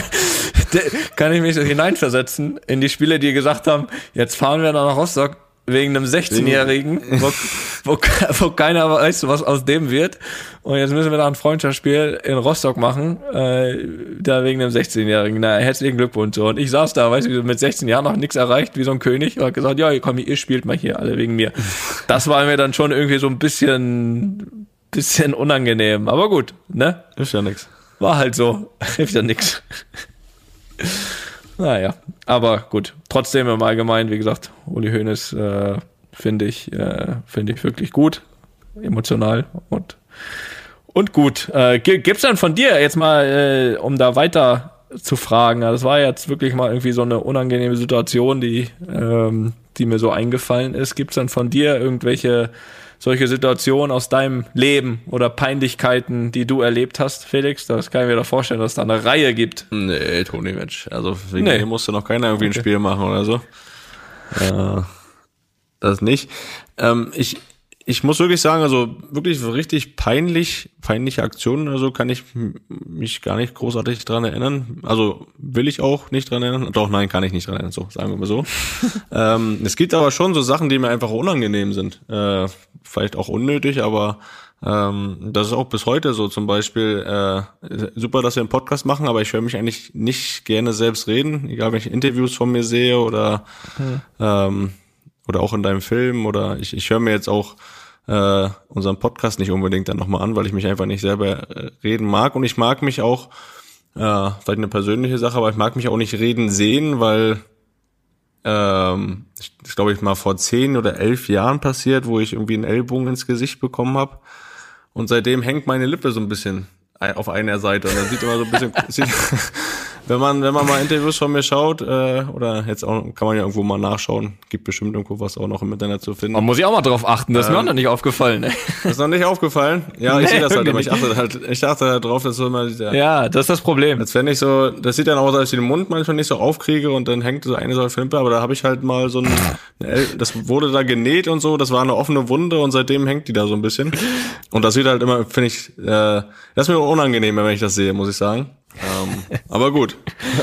<laughs> kann ich mich so hineinversetzen in die Spieler, die gesagt haben, jetzt fahren wir nach Rostock wegen einem 16-Jährigen, wo, wo, wo, keiner weiß, was aus dem wird. Und jetzt müssen wir da ein Freundschaftsspiel in Rostock machen, äh, da wegen einem 16-Jährigen. Na, herzlichen Glückwunsch. Und ich saß da, weißt du, mit 16 Jahren noch nichts erreicht, wie so ein König, und hab gesagt, ja, komm, ihr spielt mal hier alle wegen mir. Das war mir dann schon irgendwie so ein bisschen, bisschen unangenehm. Aber gut, ne? Ist ja nix. War halt so. <laughs> Hilft ja nix. Naja, aber gut. Trotzdem im Allgemeinen, wie gesagt, Uli Hoeneß äh, finde ich, äh, finde ich wirklich gut, emotional und und gut. Äh, gibt's dann von dir jetzt mal, äh, um da weiter zu fragen? Das war jetzt wirklich mal irgendwie so eine unangenehme Situation, die ähm, die mir so eingefallen ist. Gibt's dann von dir irgendwelche solche Situationen aus deinem Leben oder Peinlichkeiten, die du erlebt hast, Felix? Das kann ich mir doch vorstellen, dass es da eine Reihe gibt. Nee, Toni, Mensch. Also wegen nee. musste noch keiner irgendwie okay. ein Spiel machen oder so. Äh, das nicht. Ähm, ich, ich muss wirklich sagen, also wirklich richtig peinlich, peinliche Aktionen oder so kann ich mich gar nicht großartig dran erinnern. Also will ich auch nicht dran erinnern. Doch, nein, kann ich nicht dran erinnern. So, sagen wir mal so. <laughs> ähm, es gibt aber schon so Sachen, die mir einfach unangenehm sind. Äh, vielleicht auch unnötig, aber ähm, das ist auch bis heute so. Zum Beispiel, äh, super, dass wir einen Podcast machen, aber ich höre mich eigentlich nicht gerne selbst reden, egal wenn ich Interviews von mir sehe oder hm. ähm, oder auch in deinem Film oder ich, ich höre mir jetzt auch äh, unseren Podcast nicht unbedingt dann nochmal an, weil ich mich einfach nicht selber äh, reden mag. Und ich mag mich auch, äh, vielleicht eine persönliche Sache, aber ich mag mich auch nicht reden sehen, weil ähm, ich, das glaube ich mal vor zehn oder elf Jahren passiert, wo ich irgendwie einen Ellbogen ins Gesicht bekommen habe und seitdem hängt meine Lippe so ein bisschen auf einer Seite. Und dann sieht immer so ein bisschen <laughs> sieht, wenn man, wenn man mal Interviews von mir schaut, äh, oder jetzt auch, kann man ja irgendwo mal nachschauen, gibt bestimmt irgendwo was auch noch im Internet zu finden. Man muss ich auch mal drauf achten, das ist ähm, mir auch noch nicht aufgefallen. Ne? <laughs> Das ist noch nicht aufgefallen? Ja, ich nee, sehe das halt immer. Ich achte halt, ich achte halt drauf, dass so immer der, Ja, das ist das Problem. Als wenn ich so, das sieht dann aus, als ich den Mund manchmal nicht so aufkriege und dann hängt so eine so Flimpe, aber da habe ich halt mal so ein, das wurde da genäht und so, das war eine offene Wunde und seitdem hängt die da so ein bisschen. Und das sieht halt immer, finde ich, äh, das ist mir unangenehm, wenn ich das sehe, muss ich sagen. Ähm, aber gut,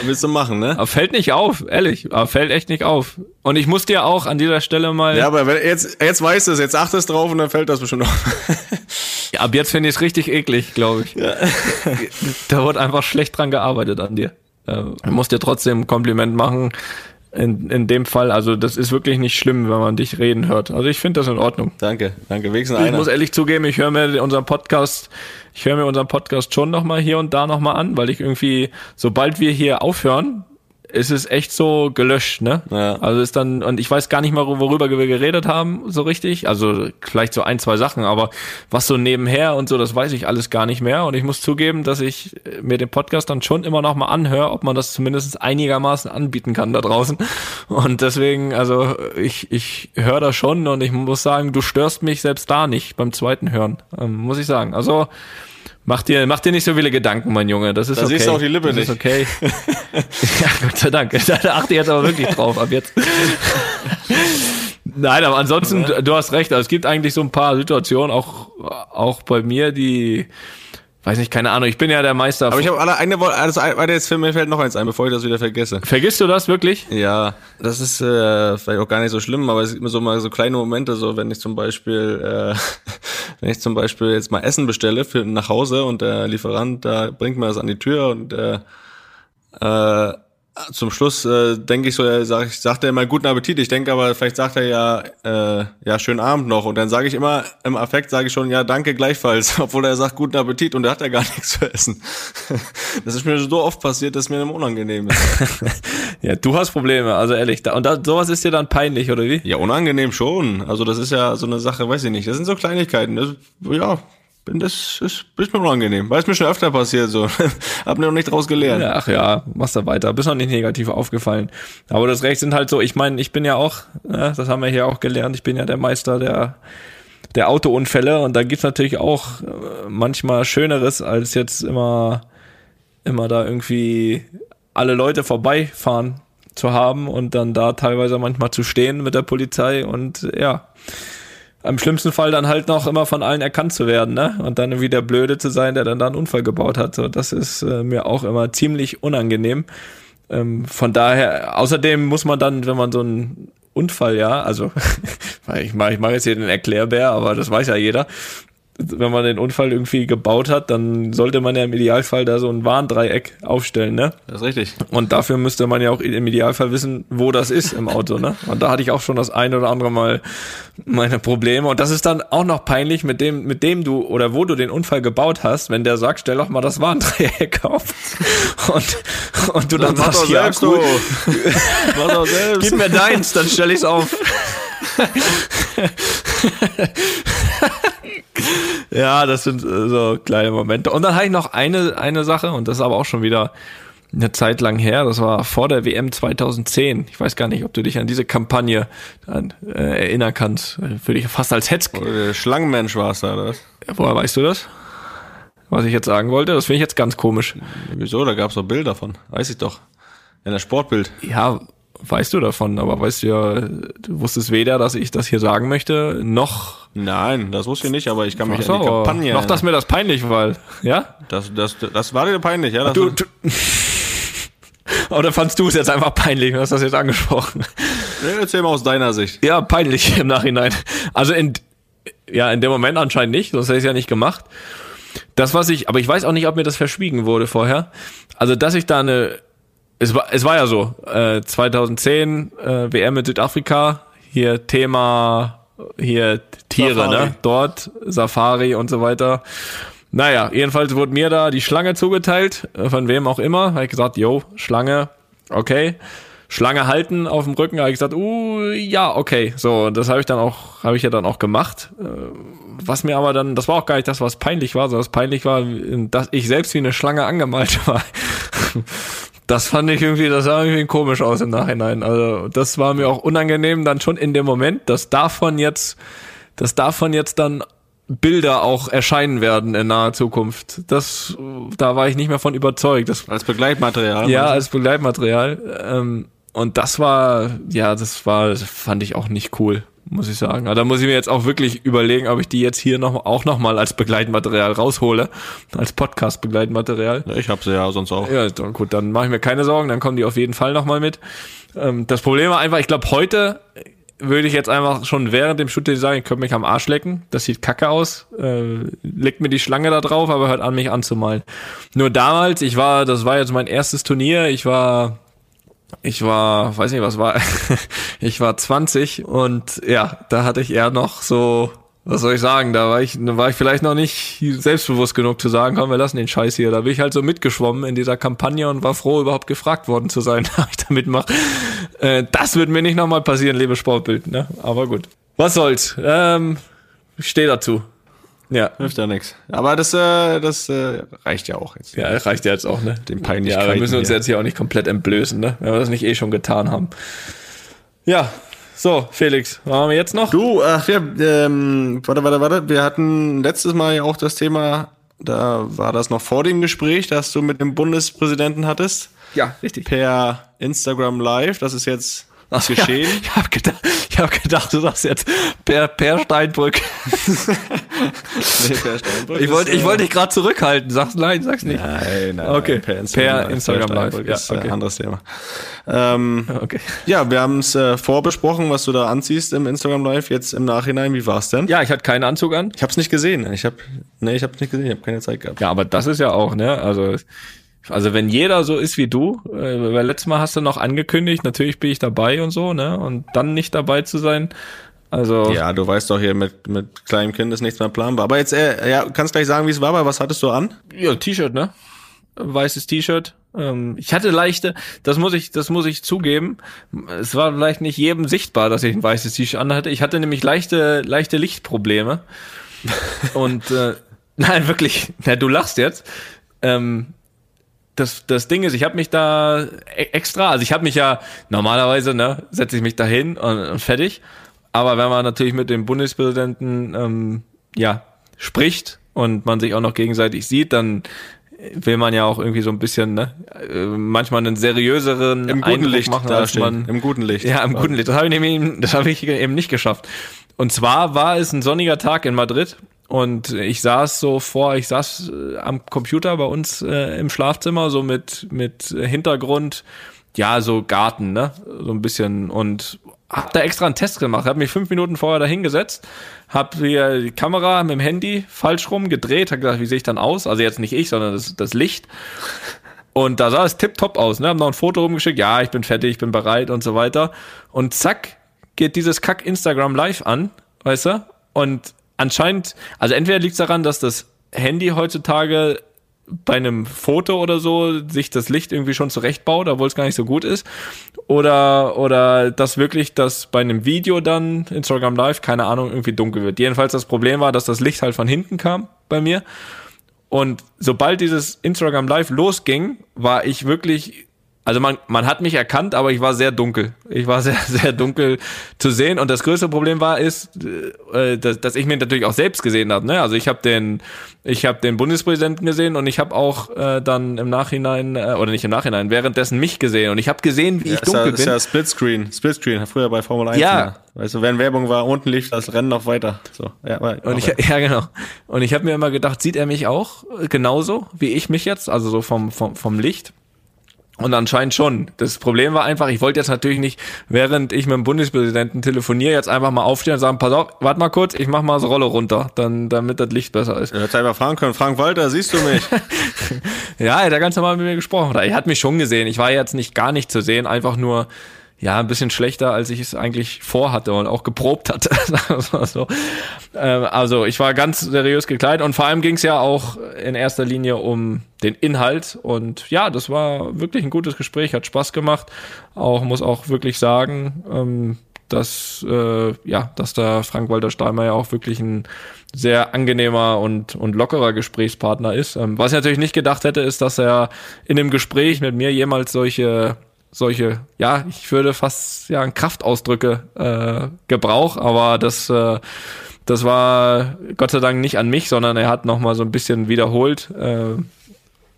willst du machen, ne? Aber fällt nicht auf, ehrlich. Aber fällt echt nicht auf. Und ich muss dir auch an dieser Stelle mal. Ja, aber wenn, jetzt, jetzt weißt du es, jetzt achtest drauf und dann fällt das bestimmt auf. <laughs> ja, ab jetzt finde ich es richtig eklig, glaube ich. Ja. da wird einfach schlecht dran gearbeitet an dir. Äh, ich muss dir trotzdem ein Kompliment machen. In, in dem Fall, also das ist wirklich nicht schlimm, wenn man dich reden hört. Also ich finde das in Ordnung. Danke, danke. Wenigstens Ich einer. muss ehrlich zugeben, ich höre mir unseren Podcast, ich höre mir unseren Podcast schon nochmal hier und da nochmal an, weil ich irgendwie, sobald wir hier aufhören, ist es echt so gelöscht, ne? Ja. Also ist dann, und ich weiß gar nicht mal, worüber wir geredet haben, so richtig. Also vielleicht so ein, zwei Sachen, aber was so nebenher und so, das weiß ich alles gar nicht mehr. Und ich muss zugeben, dass ich mir den Podcast dann schon immer nochmal anhöre, ob man das zumindest einigermaßen anbieten kann da draußen. <laughs> Und deswegen, also ich, ich höre das schon und ich muss sagen, du störst mich selbst da nicht beim zweiten Hören, ähm, muss ich sagen. Also Mach dir, mach dir nicht so viele Gedanken, mein Junge. Das ist Da okay. siehst du auch die Lippe das nicht. Ist okay. <laughs> ja, Gott sei Dank. Da achte ich jetzt aber wirklich drauf, ab jetzt. <laughs> Nein, aber ansonsten, du- du hast recht. Also es gibt eigentlich so ein paar Situationen, auch, auch bei mir, die, weiß nicht, keine Ahnung. Ich bin ja der Meister. Aber ich habe alle eine Woche, also warte, jetzt mir fällt noch eins ein, bevor ich das wieder vergesse. Vergisst du das wirklich? Ja, das ist äh, vielleicht auch gar nicht so schlimm, aber es gibt mir so mal so kleine Momente, so wenn ich zum Beispiel, äh, <laughs> wenn ich zum Beispiel jetzt mal Essen bestelle für nach Hause und der Lieferant da bringt mir das an die Tür und äh, äh, zum Schluss äh, denke ich so, er sagt, sagt er immer guten Appetit. Ich denke aber, vielleicht sagt er ja, äh, ja, schönen Abend noch. Und dann sage ich immer, im Affekt sage ich schon, ja, danke gleichfalls, <laughs> obwohl er sagt guten Appetit und er hat ja gar <laughs> nichts zu essen. <laughs> Das ist mir so oft passiert, dass mir unangenehm ist. Ja, du hast Probleme, also ehrlich. Da, und da, sowas ist dir dann peinlich, oder wie? Ja, unangenehm schon. Also das ist ja so eine Sache, weiß ich nicht. Das sind so Kleinigkeiten. Das, ja, bin das ist, ist mir unangenehm. Weil es mir schon öfter passiert so. <laughs> Hab mir noch nicht draus gelernt. Ja, ach ja, machst da weiter. Bist noch nicht negativ aufgefallen. Aber das Recht sind halt so, ich meine, ich bin ja auch, ja, das haben wir hier auch gelernt, ich bin ja der Meister der, der Autounfälle und da gibt's natürlich auch äh, manchmal Schöneres, als jetzt immer, immer da irgendwie alle Leute vorbeifahren zu haben und dann da teilweise manchmal zu stehen mit der Polizei und ja, am schlimmsten Fall dann halt noch immer von allen erkannt zu werden, ne? Und dann irgendwie der Blöde zu sein, der dann da einen Unfall gebaut hat. So, das ist äh, mir auch immer ziemlich unangenehm. Ähm, von daher, außerdem muss man dann, wenn man so einen Unfall, ja, also <laughs> ich mache ich mach jetzt hier den Erklärbär, aber das weiß ja jeder. Wenn man den Unfall irgendwie gebaut hat, dann sollte man ja im Idealfall da so ein Warndreieck aufstellen, ne? Das ist richtig. Und dafür müsste man ja auch im Idealfall wissen, wo das ist im Auto, ne? Und da hatte ich auch schon das eine oder andere Mal meine Probleme. Und das ist dann auch noch peinlich, mit dem, mit dem du oder wo du den Unfall gebaut hast, wenn der sagt, stell doch mal das Warndreieck <laughs> auf. Und, und du dann Mach sagst, doch ja, selbst, cool, du. Mach doch selbst. gib mir deins, dann stell ich's auf. <laughs> <laughs> ja, das sind äh, so kleine Momente. Und dann hatte ich noch eine, eine Sache, und das ist aber auch schon wieder eine Zeit lang her. Das war vor der WM 2010. Ich weiß gar nicht, ob du dich an diese Kampagne an, äh, erinnern kannst. Äh, Würde ich fast als Hetz. Der Schlangenmensch war's da, oder? was? Woher weißt du das? Was ich jetzt sagen wollte, das finde ich jetzt ganz komisch. Wieso? Da gab's doch Bilder von. Weiß ich doch. In der Sportbild. Ja, weißt du davon, aber weißt du ja, du wusstest weder, dass ich das hier sagen möchte, noch, Nein, das wusste ich nicht, aber ich kann mich Ach an die Kampagne. noch, dass mir das peinlich war, ja? das, das, das war dir peinlich, ja? Das Du, du <laughs> Oder fandst du es jetzt einfach peinlich? Du hast das jetzt angesprochen. Nee, erzähl mal aus deiner Sicht. Ja, peinlich <laughs> im Nachhinein. Also in, ja, in dem Moment anscheinend nicht, sonst hätte ich es ja nicht gemacht. Das, was ich, aber ich weiß auch nicht, ob mir das verschwiegen wurde vorher. Also, dass ich da eine, es war, es war ja so, äh, 2010 äh, WM mit Südafrika, hier Thema, hier Tiere, Safari. ne? Dort, Safari und so weiter. Naja, jedenfalls wurde mir da die Schlange zugeteilt, äh, von wem auch immer. Habe ich gesagt, yo, Schlange, okay. Schlange halten auf dem Rücken, habe ich gesagt, uh, ja, okay. So, das habe ich dann auch, habe ich ja dann auch gemacht. Äh, Was mir aber dann, das war auch gar nicht das, was peinlich war, sondern was peinlich war, dass ich selbst wie eine Schlange angemalt <laughs> war. Das fand ich irgendwie, das sah irgendwie komisch aus im Nachhinein. Also, das war mir auch unangenehm dann schon in dem Moment, dass davon jetzt, dass davon jetzt dann Bilder auch erscheinen werden in naher Zukunft. Das, da war ich nicht mehr von überzeugt. Das Als Begleitmaterial. ja, als Begleitmaterial. Ähm, und das war, ja, das war, das fand ich auch nicht cool, muss ich sagen. Aber da muss ich mir jetzt auch wirklich überlegen, ob ich die jetzt hier noch, auch nochmal als Begleitmaterial raushole. Als Podcast-Begleitmaterial. Ja, ich hab sie ja sonst auch. Ja, dann gut, dann mache ich mir keine Sorgen, dann kommen die auf jeden Fall nochmal mit. Ähm, das Problem war einfach, ich glaube, heute würde ich jetzt einfach schon während dem Shooting sagen, ich könnte mich am Arsch lecken. Das sieht kacke aus. Äh, legt mir die Schlange da drauf, aber hört an, mich anzumalen. Nur damals, ich war, das war jetzt mein erstes Turnier, ich war Ich war, weiß nicht, was war, <laughs> ich war 20 und ja, da hatte ich eher noch so, was soll ich sagen, da war ich, da war ich vielleicht noch nicht selbstbewusst genug zu sagen, komm, wir lassen den Scheiß hier. Da bin ich halt so mitgeschwommen in dieser Kampagne und war froh, überhaupt gefragt worden zu sein, <laughs> ob ich da mitmache. Äh, das wird mir nicht nochmal passieren, liebe Sportbild, ne? Aber gut. Was soll's? Ähm, ich stehe dazu. Ja. Hilft ja nichts. Aber das, äh, das äh, reicht ja auch jetzt. Ja, reicht ja jetzt auch, ne? Den Ja, Peinlichkeiten. wir müssen uns hier. jetzt hier auch nicht komplett entblößen, ne? Wenn wir das nicht eh schon getan haben. Ja, so, Felix, was haben wir jetzt noch? Du, ach ja, ähm, warte, warte, warte. Wir hatten letztes Mal ja auch das Thema, da war das noch vor dem Gespräch, das du mit dem Bundespräsidenten hattest, Ja, richtig. per Instagram Live. Das ist jetzt geschehen. Ja, <laughs> ich habe gedacht, ich hab gedacht, du sagst jetzt Per, per Steinbrück. <laughs> <laughs> Ich wollte ich wollte dich gerade zurückhalten. Sag's nein, sag's nicht. Nein, nein, Okay, per Instagram, per Instagram Live, Steinbrück ja, ist okay. ein anderes Thema. Ähm, Okay. ja, wir haben es äh, vorbesprochen, was du da anziehst im Instagram Live. Jetzt im Nachhinein, wie war's denn? Ja, ich hatte keinen Anzug an. Ich habe es nicht gesehen. Ich habe, nee, ich habe nicht gesehen. Ich habe keine Zeit gehabt. Ja, aber das ist ja auch, ne? Also, also wenn jeder so ist wie du, äh, weil letztes Mal hast du noch angekündigt, natürlich bin ich dabei und so, ne? Und dann nicht dabei zu sein, also Ja, du weißt doch hier mit mit kleinem Kind ist nichts mehr planbar. Aber jetzt, äh, ja, kannst gleich sagen, wie es war. Aber was hattest du an? Ja, T-Shirt, ne? Weißes T-Shirt. Ähm, ich hatte leichte, das muss ich, das muss ich zugeben. Es war vielleicht nicht jedem sichtbar, dass ich ein weißes T-Shirt anhatte. Ich hatte nämlich leichte, leichte Lichtprobleme. <laughs> Und äh, nein, wirklich. Na, du lachst jetzt. Ähm, das, das Ding ist, ich habe mich da e- extra, also ich habe mich ja normalerweise, ne, setze ich mich da hin und, und fertig. Aber wenn man natürlich mit dem Bundespräsidenten ähm, ja spricht und man sich auch noch gegenseitig sieht, dann will man ja auch irgendwie so ein bisschen, ne, äh, manchmal einen seriöseren Im guten Eindruck Licht machen, als man Im guten Licht. ja, im guten Licht. Das habe ich nämlich, das habe ich eben nicht geschafft. Und zwar war es ein sonniger Tag in Madrid und ich saß so vor, ich saß äh, am Computer bei uns äh, im Schlafzimmer so mit mit Hintergrund, ja so Garten, ne, so ein bisschen und hab da extra einen Test gemacht. Hab mich fünf Minuten vorher da hingesetzt, hab hier die Kamera mit dem Handy falsch rum gedreht, hab gedacht, wie sehe ich dann aus? Also jetzt nicht ich, sondern das, das Licht. Und da sah es tipptopp aus, ne? Haben noch ein Foto rumgeschickt, ja, ich bin fertig, ich bin bereit und so weiter. Und zack, geht dieses Kack Instagram live an, weißt du? Und anscheinend, also entweder liegt es daran, dass das Handy heutzutage bei einem Foto oder so sich das Licht irgendwie schon zurechtbaut, obwohl es gar nicht so gut ist. Oder, oder dass wirklich das bei einem Video dann, Instagram Live, keine Ahnung, irgendwie dunkel wird. Jedenfalls das Problem war, dass das Licht halt von hinten kam bei mir. Und sobald dieses Instagram Live losging, war ich wirklich, also man, man hat mich erkannt, aber ich war sehr dunkel. Ich war sehr, <laughs> sehr dunkel zu sehen. Und das größte Problem war, ist, äh, dass, dass ich mir natürlich auch selbst gesehen habe. Ne? Also ich habe den, ich habe den Bundespräsidenten gesehen und ich habe auch äh, dann im Nachhinein, äh, oder nicht im Nachhinein, währenddessen mich gesehen. Und ich habe gesehen, wie ich ist ja, dunkel ist bin. ja Splitscreen. Splitscreen, früher bei Formel 1. Ja. ne? Weißt du, wenn Werbung war, unten lief das Rennen noch weiter. So, ja, aber, Und ich, <laughs> ja, genau. Und ich habe mir immer gedacht, sieht er mich auch äh, genauso wie ich mich jetzt, also so vom, vom, vom Licht? Und anscheinend schon. Das Problem war einfach, ich wollte jetzt natürlich nicht, während ich mit dem Bundespräsidenten telefoniere, jetzt einfach mal aufstehen und sagen, pass auf, warte mal kurz, ich mach mal das Rolle runter, dann, damit das Licht besser ist. Du hättest einfach fragen können, Frank Walter, siehst du mich? <laughs> Ja, er hat ganz normal mit mir gesprochen. Er hat mich schon gesehen. Ich war jetzt nicht gar nicht zu sehen, einfach nur, ja, ein bisschen schlechter, als ich es eigentlich vorhatte und auch geprobt hatte. <laughs> so. Ähm, also ich war ganz seriös gekleidet und vor allem ging es ja auch in erster Linie um den Inhalt. Und ja, das war wirklich ein gutes Gespräch, hat Spaß gemacht. Auch muss auch wirklich sagen, ähm, dass äh, ja, dass da Frank Walter Steinmeier auch wirklich ein sehr angenehmer und und lockerer Gesprächspartner ist. Ähm, was ich natürlich nicht gedacht hätte, ist, dass er in dem Gespräch mit mir jemals solche solche, ja, ich würde fast ja Kraftausdrücke äh, Gebrauch, aber das äh, das war Gott sei Dank nicht an mich, sondern er hat noch mal so ein bisschen wiederholt, äh,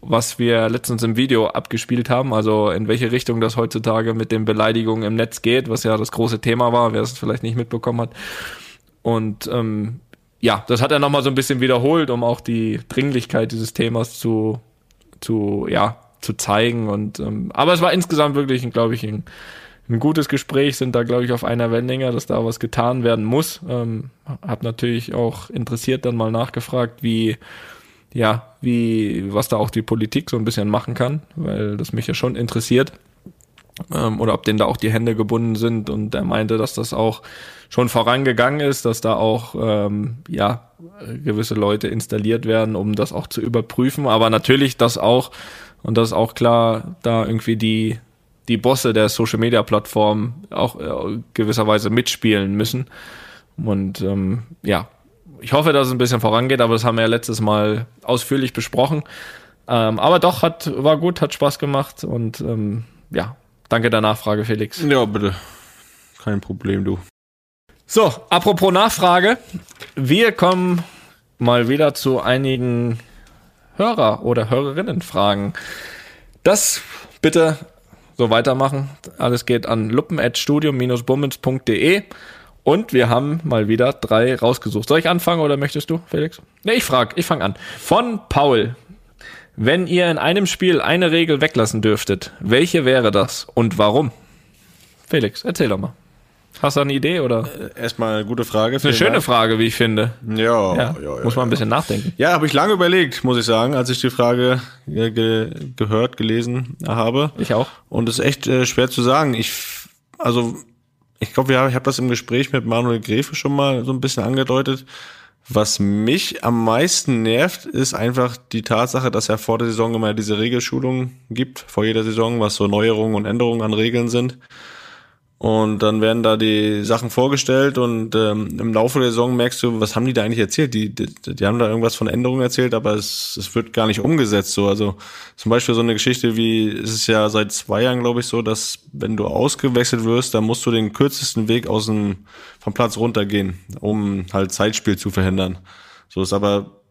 was wir letztens im Video abgespielt haben, also in welche Richtung das heutzutage mit den Beleidigungen im Netz geht, was ja das große Thema war, wer es vielleicht nicht mitbekommen hat. Und ähm, ja, das hat er nochmal so ein bisschen wiederholt, um auch die Dringlichkeit dieses Themas zu, zu, ja, zu zeigen. Und ähm, aber es war insgesamt wirklich, glaube ich, ein, ein gutes Gespräch, sind da, glaube ich, auf einer Wellenlänge, dass da was getan werden muss. Ähm, hab natürlich auch interessiert dann mal nachgefragt, wie ja, wie, was da auch die Politik so ein bisschen machen kann, weil das mich ja schon interessiert. ähm, oder ob denen da auch die Hände gebunden sind und er meinte, dass das auch schon vorangegangen ist, dass da auch ähm, ja gewisse Leute installiert werden, um das auch zu überprüfen. Aber natürlich das auch und das ist auch klar, da irgendwie die die Bosse der Social Media Plattform auch äh, gewisserweise mitspielen müssen. Und ähm, ja, ich hoffe, dass es ein bisschen vorangeht, aber das haben wir ja letztes Mal ausführlich besprochen. Ähm, aber doch, hat, war gut, hat Spaß gemacht und ähm, ja, danke der Nachfrage, Felix. Ja, bitte. Kein Problem, du. So, apropos Nachfrage. Wir kommen mal wieder zu einigen Hörer- oder Hörerinnenfragen. Das bitte so weitermachen. Alles geht an luppen.studium-bummens.de und wir haben mal wieder drei rausgesucht. Soll ich anfangen oder möchtest du, Felix? Ne, ich frag, ich fange an. Von Paul. Wenn ihr in einem Spiel eine Regel weglassen dürftet, welche wäre das und warum? Felix, erzähl doch mal. Hast du eine Idee oder? Erstmal eine gute Frage. Eine schöne Frage, wie ich finde. Ja, Ja, ja, ja. muss man ein bisschen nachdenken. Ja, habe ich lange überlegt, muss ich sagen, als ich die Frage ge ge gehört, gelesen habe. Ich auch. Und es ist echt äh, schwer zu sagen. Ich, also, ich glaube, ich habe das im Gespräch mit Manuel Gräfe schon mal so ein bisschen angedeutet. Was mich am meisten nervt, ist einfach die Tatsache, dass ja vor der Saison immer diese Regelschulung gibt, vor jeder Saison, was so Neuerungen und Änderungen an Regeln sind. Und dann werden da die Sachen vorgestellt und ähm, im Laufe der Saison merkst du, was haben die da eigentlich erzählt? Die, die, die haben da irgendwas von Änderungen erzählt, aber es, es wird gar nicht umgesetzt. So, also zum Beispiel so eine Geschichte wie es ist ja seit zwei Jahren, glaube ich, so, dass wenn du ausgewechselt wirst, dann musst du den kürzesten Weg aus dem vom Platz runtergehen, um halt Zeitspiel zu verhindern. So ist aber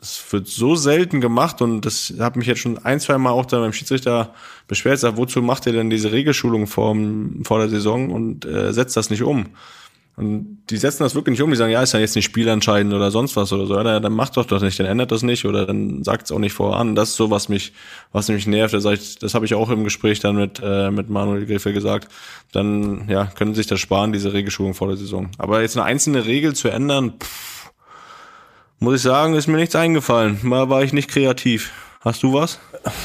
es wird so selten gemacht und das hat mich jetzt schon ein, zwei Mal auch dann beim Schiedsrichter beschwert, sagt, wozu macht ihr denn diese Regelschulung vor, vor der Saison und äh, setzt das nicht um? Und die setzen das wirklich nicht um, die sagen, ja, ist ja jetzt nicht spielentscheidend oder sonst was oder so. Ja, dann macht doch das nicht, dann ändert das nicht oder dann sagt es auch nicht voran. Das ist so, was mich, was mich nervt. Das, das habe ich auch im Gespräch dann mit, äh, mit Manuel Griffe gesagt. Dann ja, können sich das sparen, diese Regelschulung vor der Saison. Aber jetzt eine einzelne Regel zu ändern, pff, muss ich sagen, ist mir nichts eingefallen. Mal war ich nicht kreativ. Hast du was?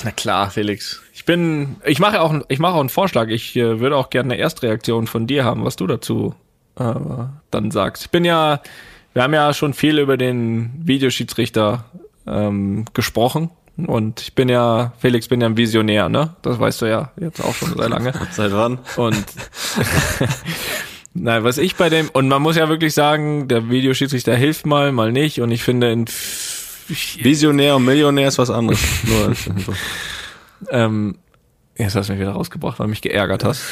Na klar, Felix. Ich bin, ich mache auch, ich mache auch einen Vorschlag. Ich äh, würde auch gerne eine Erstreaktion von dir haben, was du dazu äh, dann sagst. Ich bin ja, wir haben ja schon viel über den Videoschiedsrichter ähm, gesprochen und ich bin ja, Felix, bin ja ein Visionär, ne? Das weißt du ja jetzt auch schon sehr lange. <laughs> Seit wann? Und <laughs> Nein, was ich bei dem, und man muss ja wirklich sagen, der Videoschiedsrichter hilft mal, mal nicht. Und ich finde, in, Visionär und Millionär ist was anderes. <laughs> Nur ähm, jetzt hast du mich wieder rausgebracht, weil du mich geärgert hast.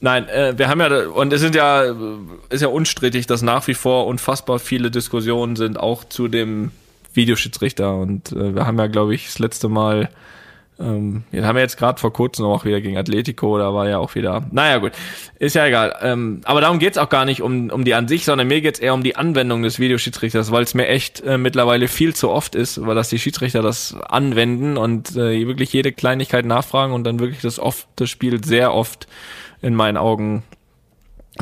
Nein, äh, wir haben ja, und es sind ja, ist ja unstrittig, dass nach wie vor unfassbar viele Diskussionen sind, auch zu dem Videoschiedsrichter. Und äh, wir haben ja, glaube ich, das letzte Mal, ähm, den haben wir jetzt gerade vor kurzem auch wieder gegen Atletico, da war ja auch wieder, naja gut, ist ja egal. Ähm, aber darum geht's auch gar nicht um, um die an sich, sondern mir geht's eher um die Anwendung des Videoschiedsrichters, weil es mir echt äh, mittlerweile viel zu oft ist, weil dass die Schiedsrichter das anwenden und äh, wirklich jede Kleinigkeit nachfragen und dann wirklich das oft, das Spiel sehr oft in meinen Augen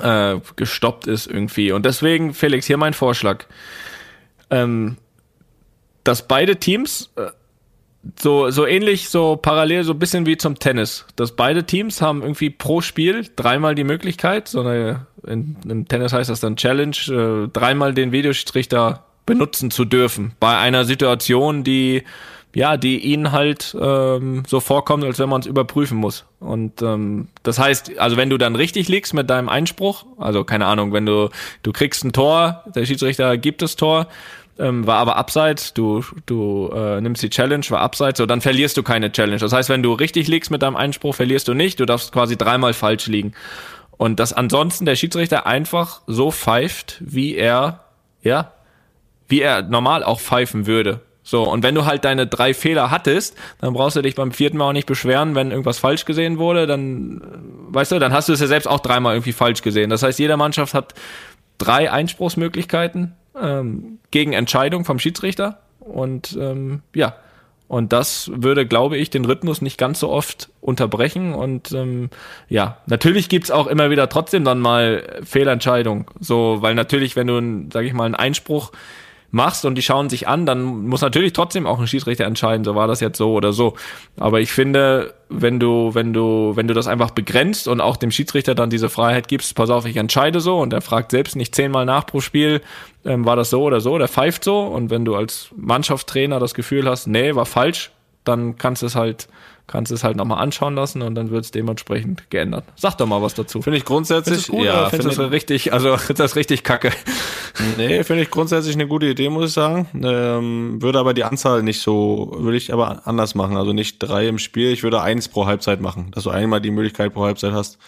äh, gestoppt ist irgendwie. Und deswegen, Felix, hier mein Vorschlag. Ähm, dass beide Teams äh, so, so ähnlich, so parallel, so ein bisschen wie zum Tennis. Dass beide Teams haben irgendwie pro Spiel dreimal die Möglichkeit, so eine, in, im Tennis heißt das dann Challenge, äh, dreimal den Videoschiedsrichter benutzen zu dürfen. Bei einer Situation, die, ja, die ihnen halt ähm, so vorkommt, als wenn man es überprüfen muss. Und ähm, das heißt, also wenn du dann richtig liegst mit deinem Einspruch, also keine Ahnung, wenn du, du kriegst ein Tor, der Schiedsrichter gibt das Tor, ähm, war aber abseits, du, du äh, nimmst die Challenge, war abseits, so dann verlierst du keine Challenge. Das heißt, wenn du richtig liegst mit deinem Einspruch, verlierst du nicht, du darfst quasi dreimal falsch liegen. Und dass ansonsten der Schiedsrichter einfach so pfeift, wie er, ja, wie er normal auch pfeifen würde. So, und wenn du halt deine drei Fehler hattest, dann brauchst du dich beim vierten Mal auch nicht beschweren, wenn irgendwas falsch gesehen wurde, dann, äh, weißt du, dann hast du es ja selbst auch dreimal irgendwie falsch gesehen. Das heißt, jede Mannschaft hat drei Einspruchsmöglichkeiten ähm, gegen Entscheidung vom Schiedsrichter. Und ähm, ja, und das würde, glaube ich, den Rhythmus nicht ganz so oft unterbrechen. Und ähm, ja, natürlich gibt's auch immer wieder trotzdem dann mal Fehlentscheidung. So, weil natürlich, wenn du, sag ich mal, einen Einspruch machst und die schauen sich an, dann muss natürlich trotzdem auch ein Schiedsrichter entscheiden, so war das jetzt so oder so. Aber ich finde, wenn du, wenn du, wenn du das einfach begrenzt und auch dem Schiedsrichter dann diese Freiheit gibst, pass auf, ich entscheide so und er fragt selbst nicht zehnmal nach pro Spiel, ähm, war das so oder so, der pfeift so und wenn du als Mannschaftstrainer das Gefühl hast, nee, war falsch, dann kannst du es halt kannst es halt nochmal anschauen lassen und dann wird es dementsprechend geändert. Sag doch mal was dazu. Finde ich grundsätzlich, gut, ja, finde finde ich das richtig, also <laughs> das richtig kacke. Nee, finde ich grundsätzlich eine gute Idee, muss ich sagen. Ähm, würde aber die Anzahl nicht so, würde ich aber anders machen. Also nicht drei im Spiel, ich würde eins pro Halbzeit machen, dass du einmal die Möglichkeit pro Halbzeit hast,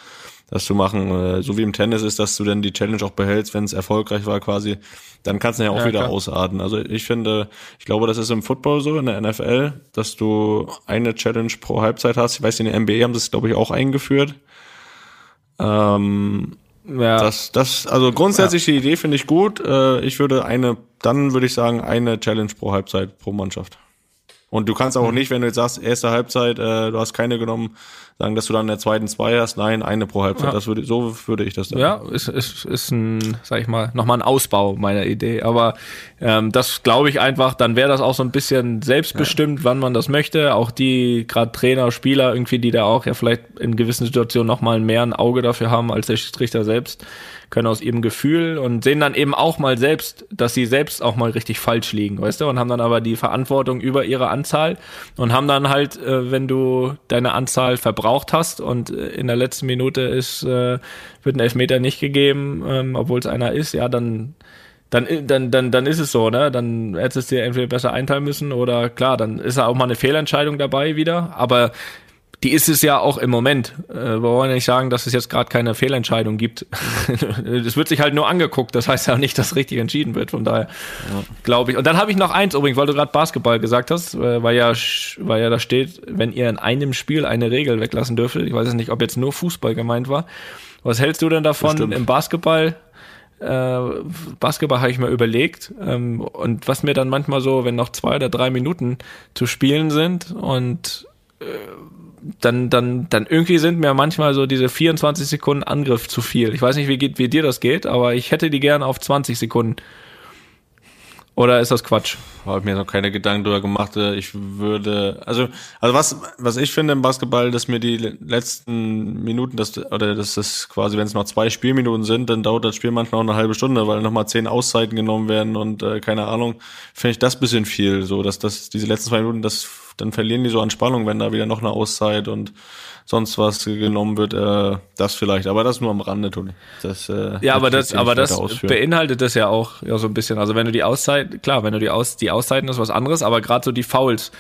das zu machen. Äh, so wie im Tennis ist, dass du dann die Challenge auch behältst, wenn es erfolgreich war quasi. Dann kannst du ja auch Ja, wieder klar. ausarten. Also ich finde, ich glaube, das ist im Football so, in der NFL, dass du eine Challenge pro Halbzeit hast. Ich weiß, in der NBA haben sie es, glaube ich, auch eingeführt. Ähm, Ja, das, das, also grundsätzlich die Idee finde ich gut. Äh, ich würde eine, dann würde ich sagen, eine Challenge pro Halbzeit pro Mannschaft. Und du kannst auch Mhm. nicht, wenn du jetzt sagst, erste Halbzeit, äh, du hast keine genommen, sagen, dass du dann in der zweiten zwei hast. Nein, eine pro Halbzeit. Ja. Das würde, so würde ich das dann. Ja, ist, ist, ist ein, sag ich mal, nochmal ein Ausbau meiner Idee. Aber ähm, das glaube ich einfach, dann wäre das auch so ein bisschen selbstbestimmt, wann man das möchte. Auch die, gerade Trainer, Spieler, irgendwie, die da auch ja vielleicht in gewissen Situationen nochmal mehr ein Auge dafür haben als der Schiedsrichter selbst, können aus ihrem Gefühl und sehen dann eben auch mal selbst, dass sie selbst auch mal richtig falsch liegen, weißt du, und haben dann aber die Verantwortung über ihre Anzahl und haben dann halt, äh, wenn du deine Anzahl verbraucht hast und äh, in der letzten Minute ist, äh, wird ein Elfmeter nicht gegeben, ähm, obwohl es einer ist, ja, dann dann, dann, dann, dann ist es so, ne? Dann hättest du dir entweder besser einteilen müssen oder klar, dann ist ja auch mal eine Fehlentscheidung dabei wieder. Aber die ist es ja auch im Moment. Äh, wir wollen ja nicht sagen, dass es jetzt gerade keine Fehlentscheidung gibt. <laughs> Es wird sich halt nur angeguckt. Das heißt ja nicht, dass richtig entschieden wird. Von daher glaube ich. Und dann habe ich noch eins übrigens, weil du gerade Basketball gesagt hast, äh, weil ja, weil ja da steht, wenn ihr in einem Spiel eine Regel weglassen dürftet. Ich weiß jetzt nicht, ob jetzt nur Fußball gemeint war. Was hältst du denn davon im Basketball? äh, Basketball habe ich mir überlegt ähm, und was mir dann manchmal so, wenn noch zwei oder drei Minuten zu spielen sind und äh, dann, dann, dann irgendwie sind mir manchmal so diese 24 Sekunden Angriff zu viel. Ich weiß nicht, wie, geht, wie dir das geht, aber ich hätte die gerne auf 20 Sekunden. Oder ist das Quatsch? Habe mir noch keine Gedanken drüber gemacht. Äh, Ich würde, also, also was, was ich finde im Basketball, dass mir die letzten Minuten, das, oder das ist quasi, wenn es noch zwei Spielminuten sind, dann dauert das Spiel manchmal auch eine halbe Stunde, weil nochmal zehn Auszeiten genommen werden und äh, keine Ahnung, finde ich das bisschen viel, so, dass das, diese letzten zwei Minuten, das, dann verlieren die so an Spannung, wenn da wieder noch eine Auszeit und sonst was genommen wird, äh, das vielleicht, aber das nur am Rande, Toni. Das, äh, Ja, aber das, aber das ausführen. beinhaltet das ja auch ja so ein bisschen. Also wenn du die Auszeit, klar, wenn du die Aus, die Auszeiten ist was anderes, aber gerade so die Fouls.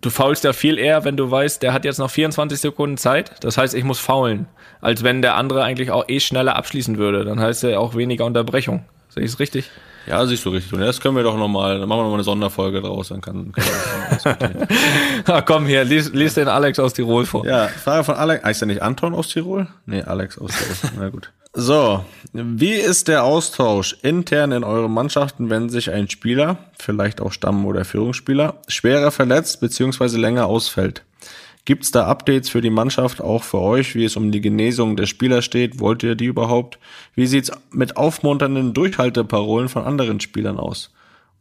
Du faulst ja viel eher, wenn du weißt, der hat jetzt noch 24 Sekunden Zeit. Das heißt, ich muss faulen, als wenn der andere eigentlich auch eh schneller abschließen würde. Dann heißt er auch weniger Unterbrechung. Sehe ich es richtig? Ja, siehst du richtig. Und das können wir doch nochmal, dann machen wir nochmal eine Sonderfolge draus, dann kann, kann diskutieren. <laughs> Ah, komm hier, lies, lies den Alex aus Tirol vor. Ja, Frage von Alex. Heißt er nicht Anton aus Tirol? Nee, Alex aus Tirol. <laughs> Na gut. So, wie ist der Austausch intern in euren Mannschaften, wenn sich ein Spieler, vielleicht auch Stamm- oder Führungsspieler, schwerer verletzt bzw. länger ausfällt? Gibt's da Updates für die Mannschaft, auch für euch, wie es um die Genesung der Spieler steht? Wollt ihr die überhaupt? Wie sieht's mit aufmunternden Durchhalteparolen von anderen Spielern aus?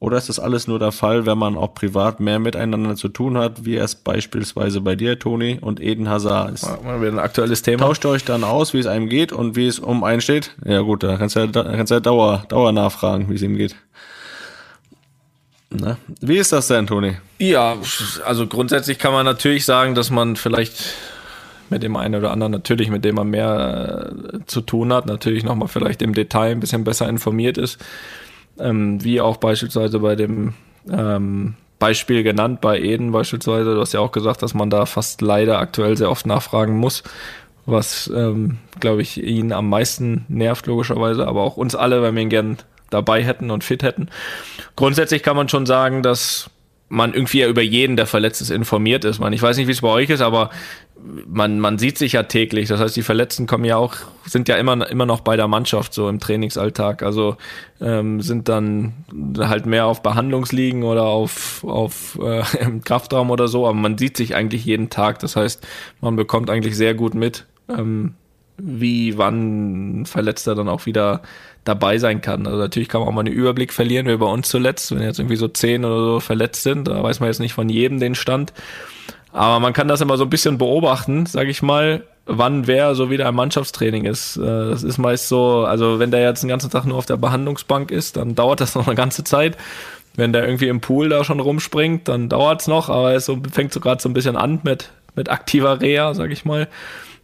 Oder ist das alles nur der Fall, wenn man auch privat mehr miteinander zu tun hat, wie es beispielsweise bei dir, Toni, und Eden Hazard ist? Mal wieder ein aktuelles Thema. Tauscht ihr euch dann aus, wie es einem geht und wie es um einen steht? Ja gut, da kannst du ja, da kannst du ja Dauer, Dauer nachfragen, wie es ihm geht. Na, wie ist das denn, Toni? Ja, also grundsätzlich kann man natürlich sagen, dass man vielleicht mit dem einen oder anderen natürlich, mit dem man mehr äh, zu tun hat, natürlich nochmal vielleicht im Detail ein bisschen besser informiert ist. Ähm, wie auch beispielsweise bei dem ähm, Beispiel genannt, bei Eden beispielsweise. Du hast ja auch gesagt, dass man da fast leider aktuell sehr oft nachfragen muss, was, ähm, glaube ich, ihn am meisten nervt, logischerweise, aber auch uns alle, weil wir ihn gern dabei hätten und fit hätten. Grundsätzlich kann man schon sagen, dass man irgendwie ja über jeden, der verletzt ist, informiert ist. Man, ich weiß nicht, wie es bei euch ist, aber man, man sieht sich ja täglich. Das heißt, die Verletzten kommen ja auch, sind ja immer, immer noch bei der Mannschaft so im Trainingsalltag. Also ähm, sind dann halt mehr auf Behandlungsliegen oder auf, auf äh, <laughs> im Kraftraum oder so, aber man sieht sich eigentlich jeden Tag. Das heißt, man bekommt eigentlich sehr gut mit, ähm, wie wann Verletzter dann auch wieder dabei sein kann. Also natürlich kann man auch mal einen Überblick verlieren, wie bei uns zuletzt, wenn jetzt irgendwie so zehn oder so verletzt sind, da weiß man jetzt nicht von jedem den Stand. Aber man kann das immer so ein bisschen beobachten, sage ich mal, wann wer so wieder im Mannschaftstraining ist. Äh, Das ist meist so, also wenn der jetzt den ganzen Tag nur auf der Behandlungsbank ist, dann dauert das <laughs> noch eine ganze Zeit. Wenn der irgendwie im Pool da schon rumspringt, dann dauert's noch, aber es so, fängt so gerade so ein bisschen an mit, mit aktiver Reha, sag ich mal.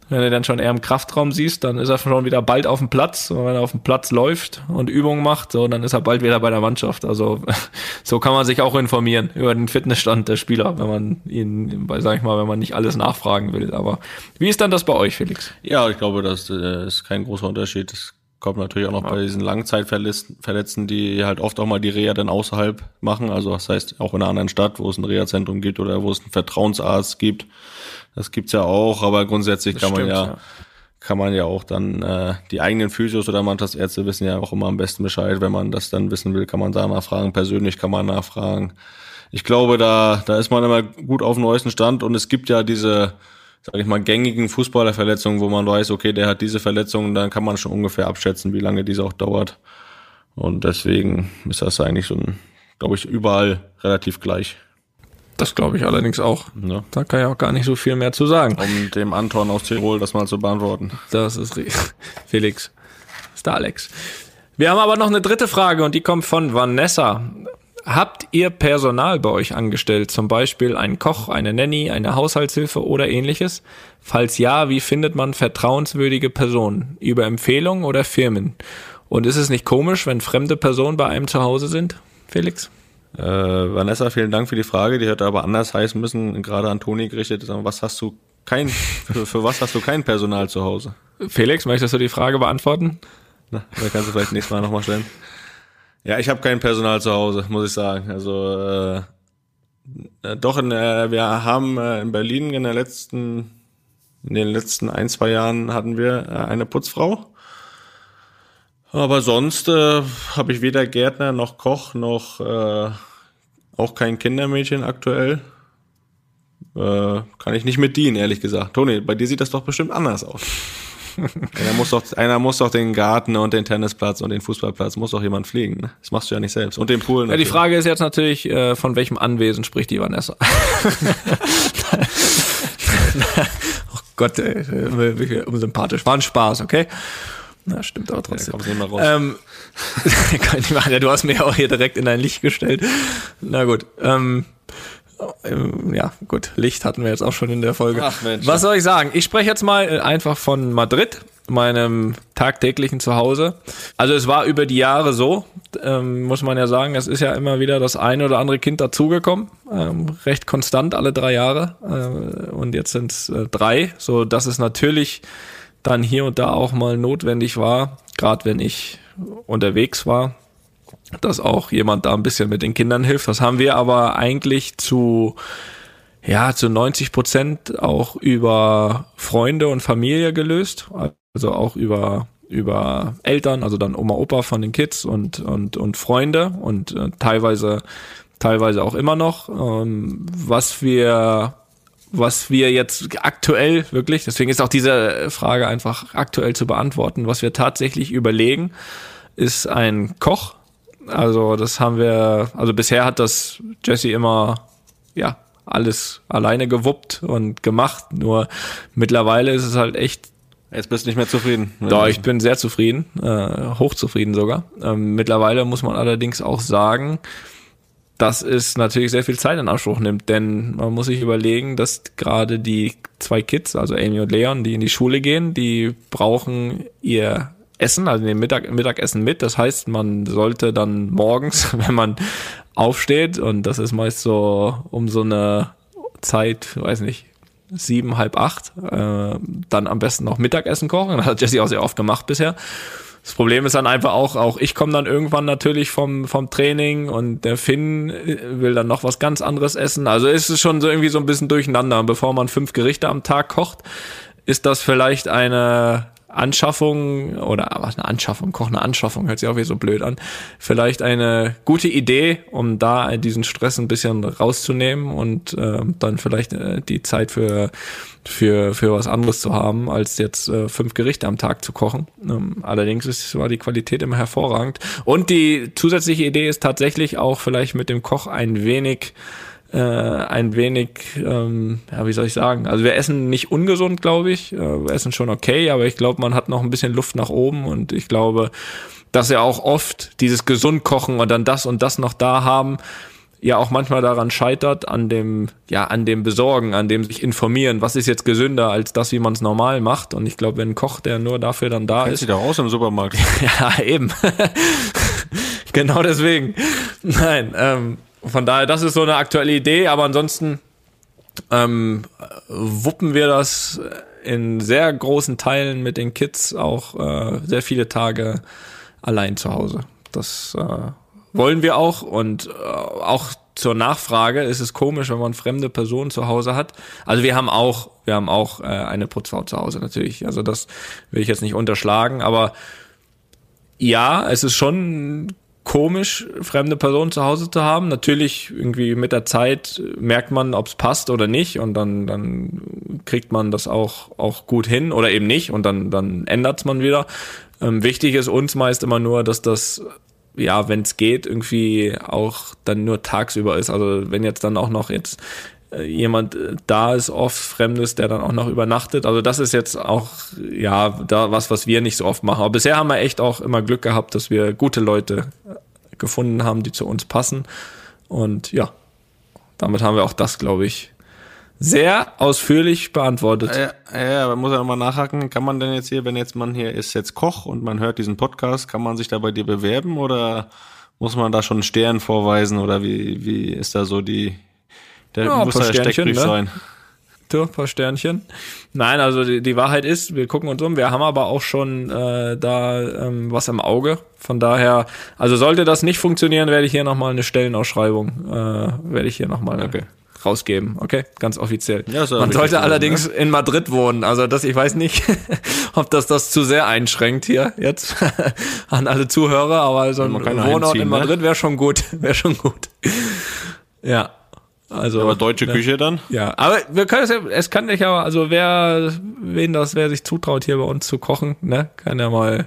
Wenn du dann schon eher im Kraftraum siehst, dann ist er schon wieder bald auf dem Platz. Und wenn er auf dem Platz läuft und Übungen macht, so, dann ist er bald wieder bei der Mannschaft. Also <laughs> so kann man sich auch informieren über den Fitnessstand der Spieler, wenn man ihn, sag ich mal, wenn man nicht alles nachfragen will. Aber wie ist dann das bei euch, Felix? Ja, ich glaube, das äh, ist kein großer Unterschied. Das kommt natürlich auch noch bei diesen Langzeitverletzten, die halt oft auch mal die Reha dann außerhalb machen. Also das heißt auch in einer anderen Stadt, wo es ein Reha-Zentrum gibt oder wo es einen Vertrauensarzt gibt. Das gibt's ja auch, aber grundsätzlich Das kann man stimmt, ja, ja. kann man ja auch dann äh, die eigenen Physios oder Mannschaftsärzte wissen ja auch immer am besten Bescheid. Wenn man das dann wissen will, kann man da nachfragen. Persönlich kann man nachfragen. Ich glaube, da da ist man immer gut auf dem neuesten Stand und es gibt ja diese sage ich mal, gängigen Fußballerverletzungen, wo man weiß, okay, der hat diese Verletzung, dann kann man schon ungefähr abschätzen, wie lange diese auch dauert. Und deswegen ist das eigentlich so ein, glaube ich, überall relativ gleich. Das glaube ich allerdings auch. Ne? Da kann ich auch gar nicht so viel mehr zu sagen. Um dem Anton aus Tirol das mal zu beantworten. Das ist ri- <laughs> Felix. Ist der Alex. Wir haben aber noch eine dritte Frage und die kommt von Vanessa. Habt ihr Personal bei euch angestellt? Zum Beispiel einen Koch, eine Nanny, eine Haushaltshilfe oder ähnliches? Falls ja, wie findet man vertrauenswürdige Personen? Über Empfehlungen oder Firmen? Und ist es nicht komisch, wenn fremde Personen bei einem zu Hause sind? Felix? Äh, Vanessa, vielen Dank für die Frage. Die hätte aber anders heißen müssen, gerade an Toni gerichtet. Was hast du kein, für, für was hast du kein Personal zu Hause? Felix, möchtest du die Frage beantworten? Na, da kannst du vielleicht nächstes Mal nochmal stellen. Ja, ich habe kein Personal zu Hause, muss ich sagen. Also äh, äh, doch, in, äh, wir haben äh, in Berlin in der letzten, in den letzten ein zwei Jahren hatten wir äh, eine Putzfrau. Aber sonst äh, habe ich weder Gärtner noch Koch noch äh, auch kein Kindermädchen aktuell. Äh, kann ich nicht mit dienen, ehrlich gesagt. Toni, bei dir sieht das doch bestimmt anders aus. <laughs> Einer muss doch, einer muss doch den Garten und den Tennisplatz und den Fußballplatz, muss doch jemand pflegen. Ne? Das machst du ja nicht selbst. Und den Pool. Ja, die natürlich. Frage ist jetzt natürlich, äh, von welchem Anwesen spricht die Vanessa? <laughs> <laughs> oh Gott, ey, wie wie unsympathisch. War ein Spaß, okay? Na, stimmt aber Ja, trotzdem. kommst nicht mehr raus. Ähm. Ja, <laughs> du hast mir ja auch hier direkt in dein Licht gestellt. Na gut. Ähm, ähm, ja, gut. Licht hatten wir jetzt auch schon in der Folge. Ach, Mensch. Was soll ich sagen? Ich spreche jetzt mal äh, einfach von Madrid, meinem tagtäglichen Zuhause. Also es war über die Jahre so, ähm, muss man ja sagen, es ist ja immer wieder das eine oder andere Kind dazugekommen, ähm, recht konstant alle drei Jahre. Äh, und jetzt sind es äh, drei, so dass es natürlich dann hier und da auch mal notwendig war, gerade wenn ich unterwegs war, dass auch jemand da ein bisschen mit den Kindern hilft. Das haben wir aber eigentlich zu, ja, zu 90 Prozent auch über Freunde und Familie gelöst. Also auch über, über Eltern, also dann Oma, Opa von den Kids und, und, und Freunde und äh, teilweise, teilweise auch immer noch. Ähm, was wir, was wir jetzt aktuell wirklich, deswegen ist auch diese Frage einfach aktuell zu beantworten, was wir tatsächlich überlegen, ist ein Koch. Also das haben wir, also bisher hat das Jesse immer, ja, alles alleine gewuppt und gemacht. Nur mittlerweile ist es halt echt Jetzt bist du nicht mehr zufrieden. da, ich bin sehr zufrieden, äh, hochzufrieden sogar. Ähm, mittlerweile muss man allerdings auch sagen, dass es natürlich sehr viel Zeit in Anspruch nimmt, denn man muss sich überlegen, dass gerade die zwei Kids, also Amy und Leon, die in die Schule gehen, die brauchen ihr Essen, also den Mittag, Mittagessen mit. Das heißt, man sollte dann morgens, <laughs> wenn man aufsteht, und das ist meist so um so eine Zeit, weiß nicht, sieben, halb acht, äh, dann am besten noch Mittagessen kochen. <laughs> Das hat Jesse auch sehr oft gemacht bisher. Das Problem ist dann einfach auch, auch ich komme dann irgendwann natürlich vom, vom Training und der Finn äh, will dann noch was ganz anderes essen. Also ist es schon so irgendwie so ein bisschen durcheinander. Bevor man fünf Gerichte am Tag kocht, ist das vielleicht eine, Anschaffung oder was eine Anschaffung, Koch eine Anschaffung, hört sich auch wieder so blöd an. Vielleicht eine gute Idee, um da diesen Stress ein bisschen rauszunehmen und äh, dann vielleicht äh, die Zeit für für für was anderes zu haben, als jetzt äh, fünf Gerichte am Tag zu kochen. Ähm, allerdings ist war die Qualität immer hervorragend und die zusätzliche Idee ist tatsächlich auch vielleicht mit dem Koch ein wenig äh, ein wenig, ähm, ja, wie soll ich sagen? Also wir essen nicht ungesund, glaube ich. Äh, wir essen schon okay, aber ich glaube, man hat noch ein bisschen Luft nach oben und ich glaube, dass ja auch oft dieses gesund kochen und dann das und das noch da haben, ja auch manchmal daran scheitert, an dem, ja, an dem Besorgen, an dem sich informieren, was ist jetzt gesünder als das, wie man es normal macht. Und ich glaube, wenn ein Koch, der nur dafür dann da Kennt ist. sie da raus im Supermarkt. <laughs> ja, eben. <laughs> genau deswegen. Nein, ähm, von daher, das ist so eine aktuelle Idee, aber ansonsten ähm, wuppen wir das in sehr großen Teilen mit den Kids auch äh, sehr viele Tage allein zu Hause. Das äh, wollen wir auch und äh, auch zur Nachfrage ist es komisch, wenn man fremde Personen zu Hause hat. Also wir haben auch, wir haben auch äh, eine Putzfrau zu Hause natürlich. Also das will ich jetzt nicht unterschlagen, aber ja, es ist schon komisch, fremde Personen zu Hause zu haben. Natürlich irgendwie mit der Zeit merkt man, ob es passt oder nicht und dann, dann kriegt man das auch, auch gut hin oder eben nicht und dann, dann ändert's man wieder. Ähm, wichtig ist uns meist immer nur, dass das ja, wenn es geht, irgendwie auch dann nur tagsüber ist. Also wenn jetzt dann auch noch jetzt jemand äh, da ist, oft Fremdes, der dann auch noch übernachtet. Also das ist jetzt auch, ja, da was, was wir nicht so oft machen. Aber bisher haben wir echt auch immer Glück gehabt, dass wir gute Leute äh, gefunden haben, die zu uns passen. Und ja, damit haben wir auch das, glaube ich, sehr ausführlich beantwortet. Ja, ja, aber muss ja nochmal nachhaken. Kann man denn jetzt hier, wenn jetzt man hier ist jetzt Koch und man hört diesen Podcast, kann man sich da bei dir bewerben oder muss man da schon einen Stern vorweisen oder wie, wie ist da so die, der Ja, ein muss paar da der Sternchen, Steckbrief ne? sein? Ein paar Sternchen. Nein, also die, die Wahrheit ist, wir gucken uns um. Wir haben aber auch schon äh, da ähm, was im Auge. Von daher, also sollte das nicht funktionieren, werde ich hier nochmal eine Stellenausschreibung, äh, werde ich hier nochmal Okay. rausgeben. Okay, ganz offiziell. Ja, Man sollte zu wissen, allerdings in Madrid wohnen. Also das, ich weiß nicht, <laughs> ob das das zu sehr einschränkt hier jetzt <laughs> an alle Zuhörer, aber so ein Wohnort in ne? Madrid wäre schon gut. <laughs> Wäre schon gut. Ja. Also, Aber deutsche ne? Küche dann? Ja, aber wir können es ja, es kann nicht aber, also wer, wen das, wer sich zutraut, hier bei uns zu kochen, ne, kann ja mal,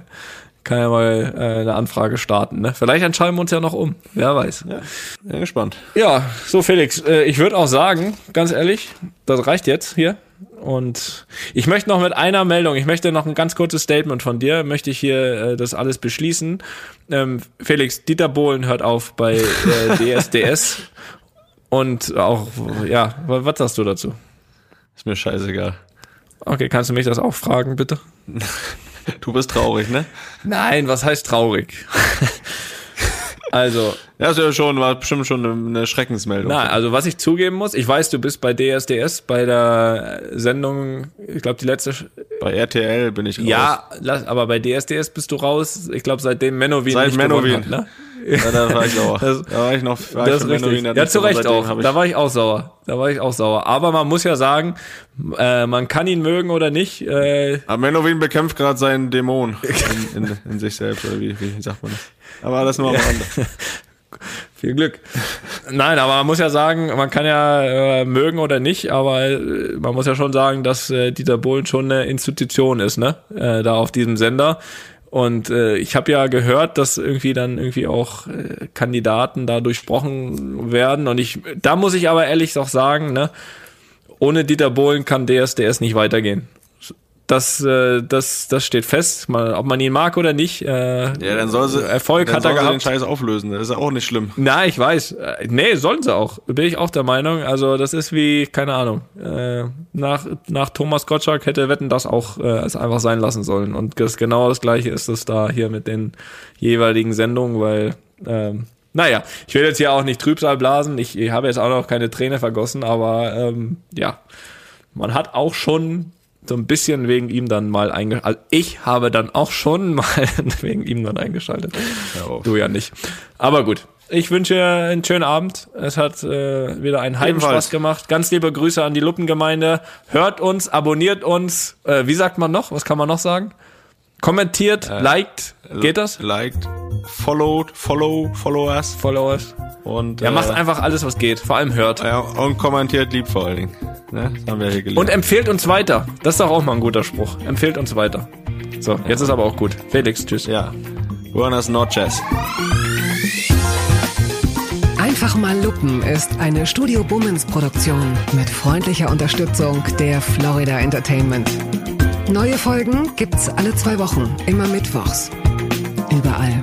kann ja mal äh, eine Anfrage starten, ne. Vielleicht entscheiden wir uns ja noch um, wer weiß. Ja, bin gespannt. Ja, so Felix, äh, ich würde auch sagen, ganz ehrlich, das reicht jetzt hier. Und ich möchte noch mit einer Meldung, ich möchte noch ein ganz kurzes Statement von dir, möchte ich hier äh, das alles beschließen. Ähm, Felix, Dieter Bohlen hört auf bei äh, <laughs> DSDS. Und auch, ja, wa- was sagst du dazu? Ist mir scheißegal. Okay, kannst du mich das auch fragen, bitte? <laughs> Du bist traurig, ne? Nein, was heißt traurig? <laughs> also, Ja, ist ja schon, war bestimmt schon eine, Schreckensmeldung. na, also was ich zugeben muss, ich weiß, du bist bei DSDS, bei der Sendung, ich glaube die letzte, Bei RTL bin ich raus. ja, lass, aber bei DSDS bist du raus, ich glaube seitdem Menowin Seit Menowin. hat, ne? Ja, da war ich sauer. <laughs> Das- da war ich noch, war Das ich ist richtig. Ja, zu Recht auch. Da war ich auch sauer. Da war ich auch sauer. Aber man muss ja sagen, äh, man kann ihn mögen oder nicht. Äh, Aber Menowin bekämpft gerade seinen Dämon in, in, in sich selbst, oder wie, wie sagt man das? Aber das nur am Rande. Viel Glück. Nein, aber man muss ja sagen, man kann ja äh, mögen oder nicht, aber äh, man muss ja schon sagen, dass äh, Dieter Bohlen schon eine Institution ist, ne? Äh, da auf diesem Sender. Und äh, ich habe ja gehört, dass irgendwie dann irgendwie auch äh, Kandidaten da durchsprochen werden. Und ich, da muss ich aber ehrlich auch sagen, ne, ohne Dieter Bohlen kann DSDS nicht weitergehen. Das, äh, das, das steht fest, mal, ob man ihn mag oder nicht. Äh, Ja, dann soll sie, Erfolg dann hat er soll sie den gehabt. Scheiß auflösen. Das ist ja auch nicht schlimm. Na, ich weiß. Äh, Nee, sollen sie auch. Bin ich auch der Meinung. Also das ist wie, keine Ahnung, äh, nach, nach Thomas Gottschalk hätte Wetten das auch äh, es einfach sein lassen sollen. Und das genau das gleiche ist es da hier mit den jeweiligen Sendungen, weil, ähm, naja, ich will jetzt hier auch nicht Trübsal blasen. Ich, ich habe jetzt auch noch keine Träne vergossen, aber ähm, ja, man hat auch schon so ein bisschen wegen ihm dann mal eingeschaltet. Also ich habe dann auch schon <laughs> mal wegen ihm dann eingeschaltet. auf. Du ja nicht. Aber gut. ich wünsche einen schönen Abend. Es hat äh, wieder einen Heidenspaß Ebenfalls. gemacht. Ganz liebe Grüße an die Luppengemeinde. Hört uns, abonniert uns. Äh, wie sagt man noch? Was kann man noch sagen? Kommentiert, liked. Geht das? Liked, followed, follow, follow us. Followers. Und, Ja, macht äh, einfach alles, was geht. Vor allem hört. Ja, und kommentiert lieb vor allen Dingen. Ne? Das haben wir hier gelernt. Und empfehlt uns weiter. Das ist doch auch mal ein guter Spruch. Empfehlt uns weiter. So, jetzt ist aber auch gut. Felix, tschüss. ja. Buenas noches. Einfach mal Lupen ist eine Studio Bummens Produktion mit freundlicher Unterstützung der Florida Entertainment. Neue Folgen gibt's alle zwei Wochen, immer mittwochs. Überall,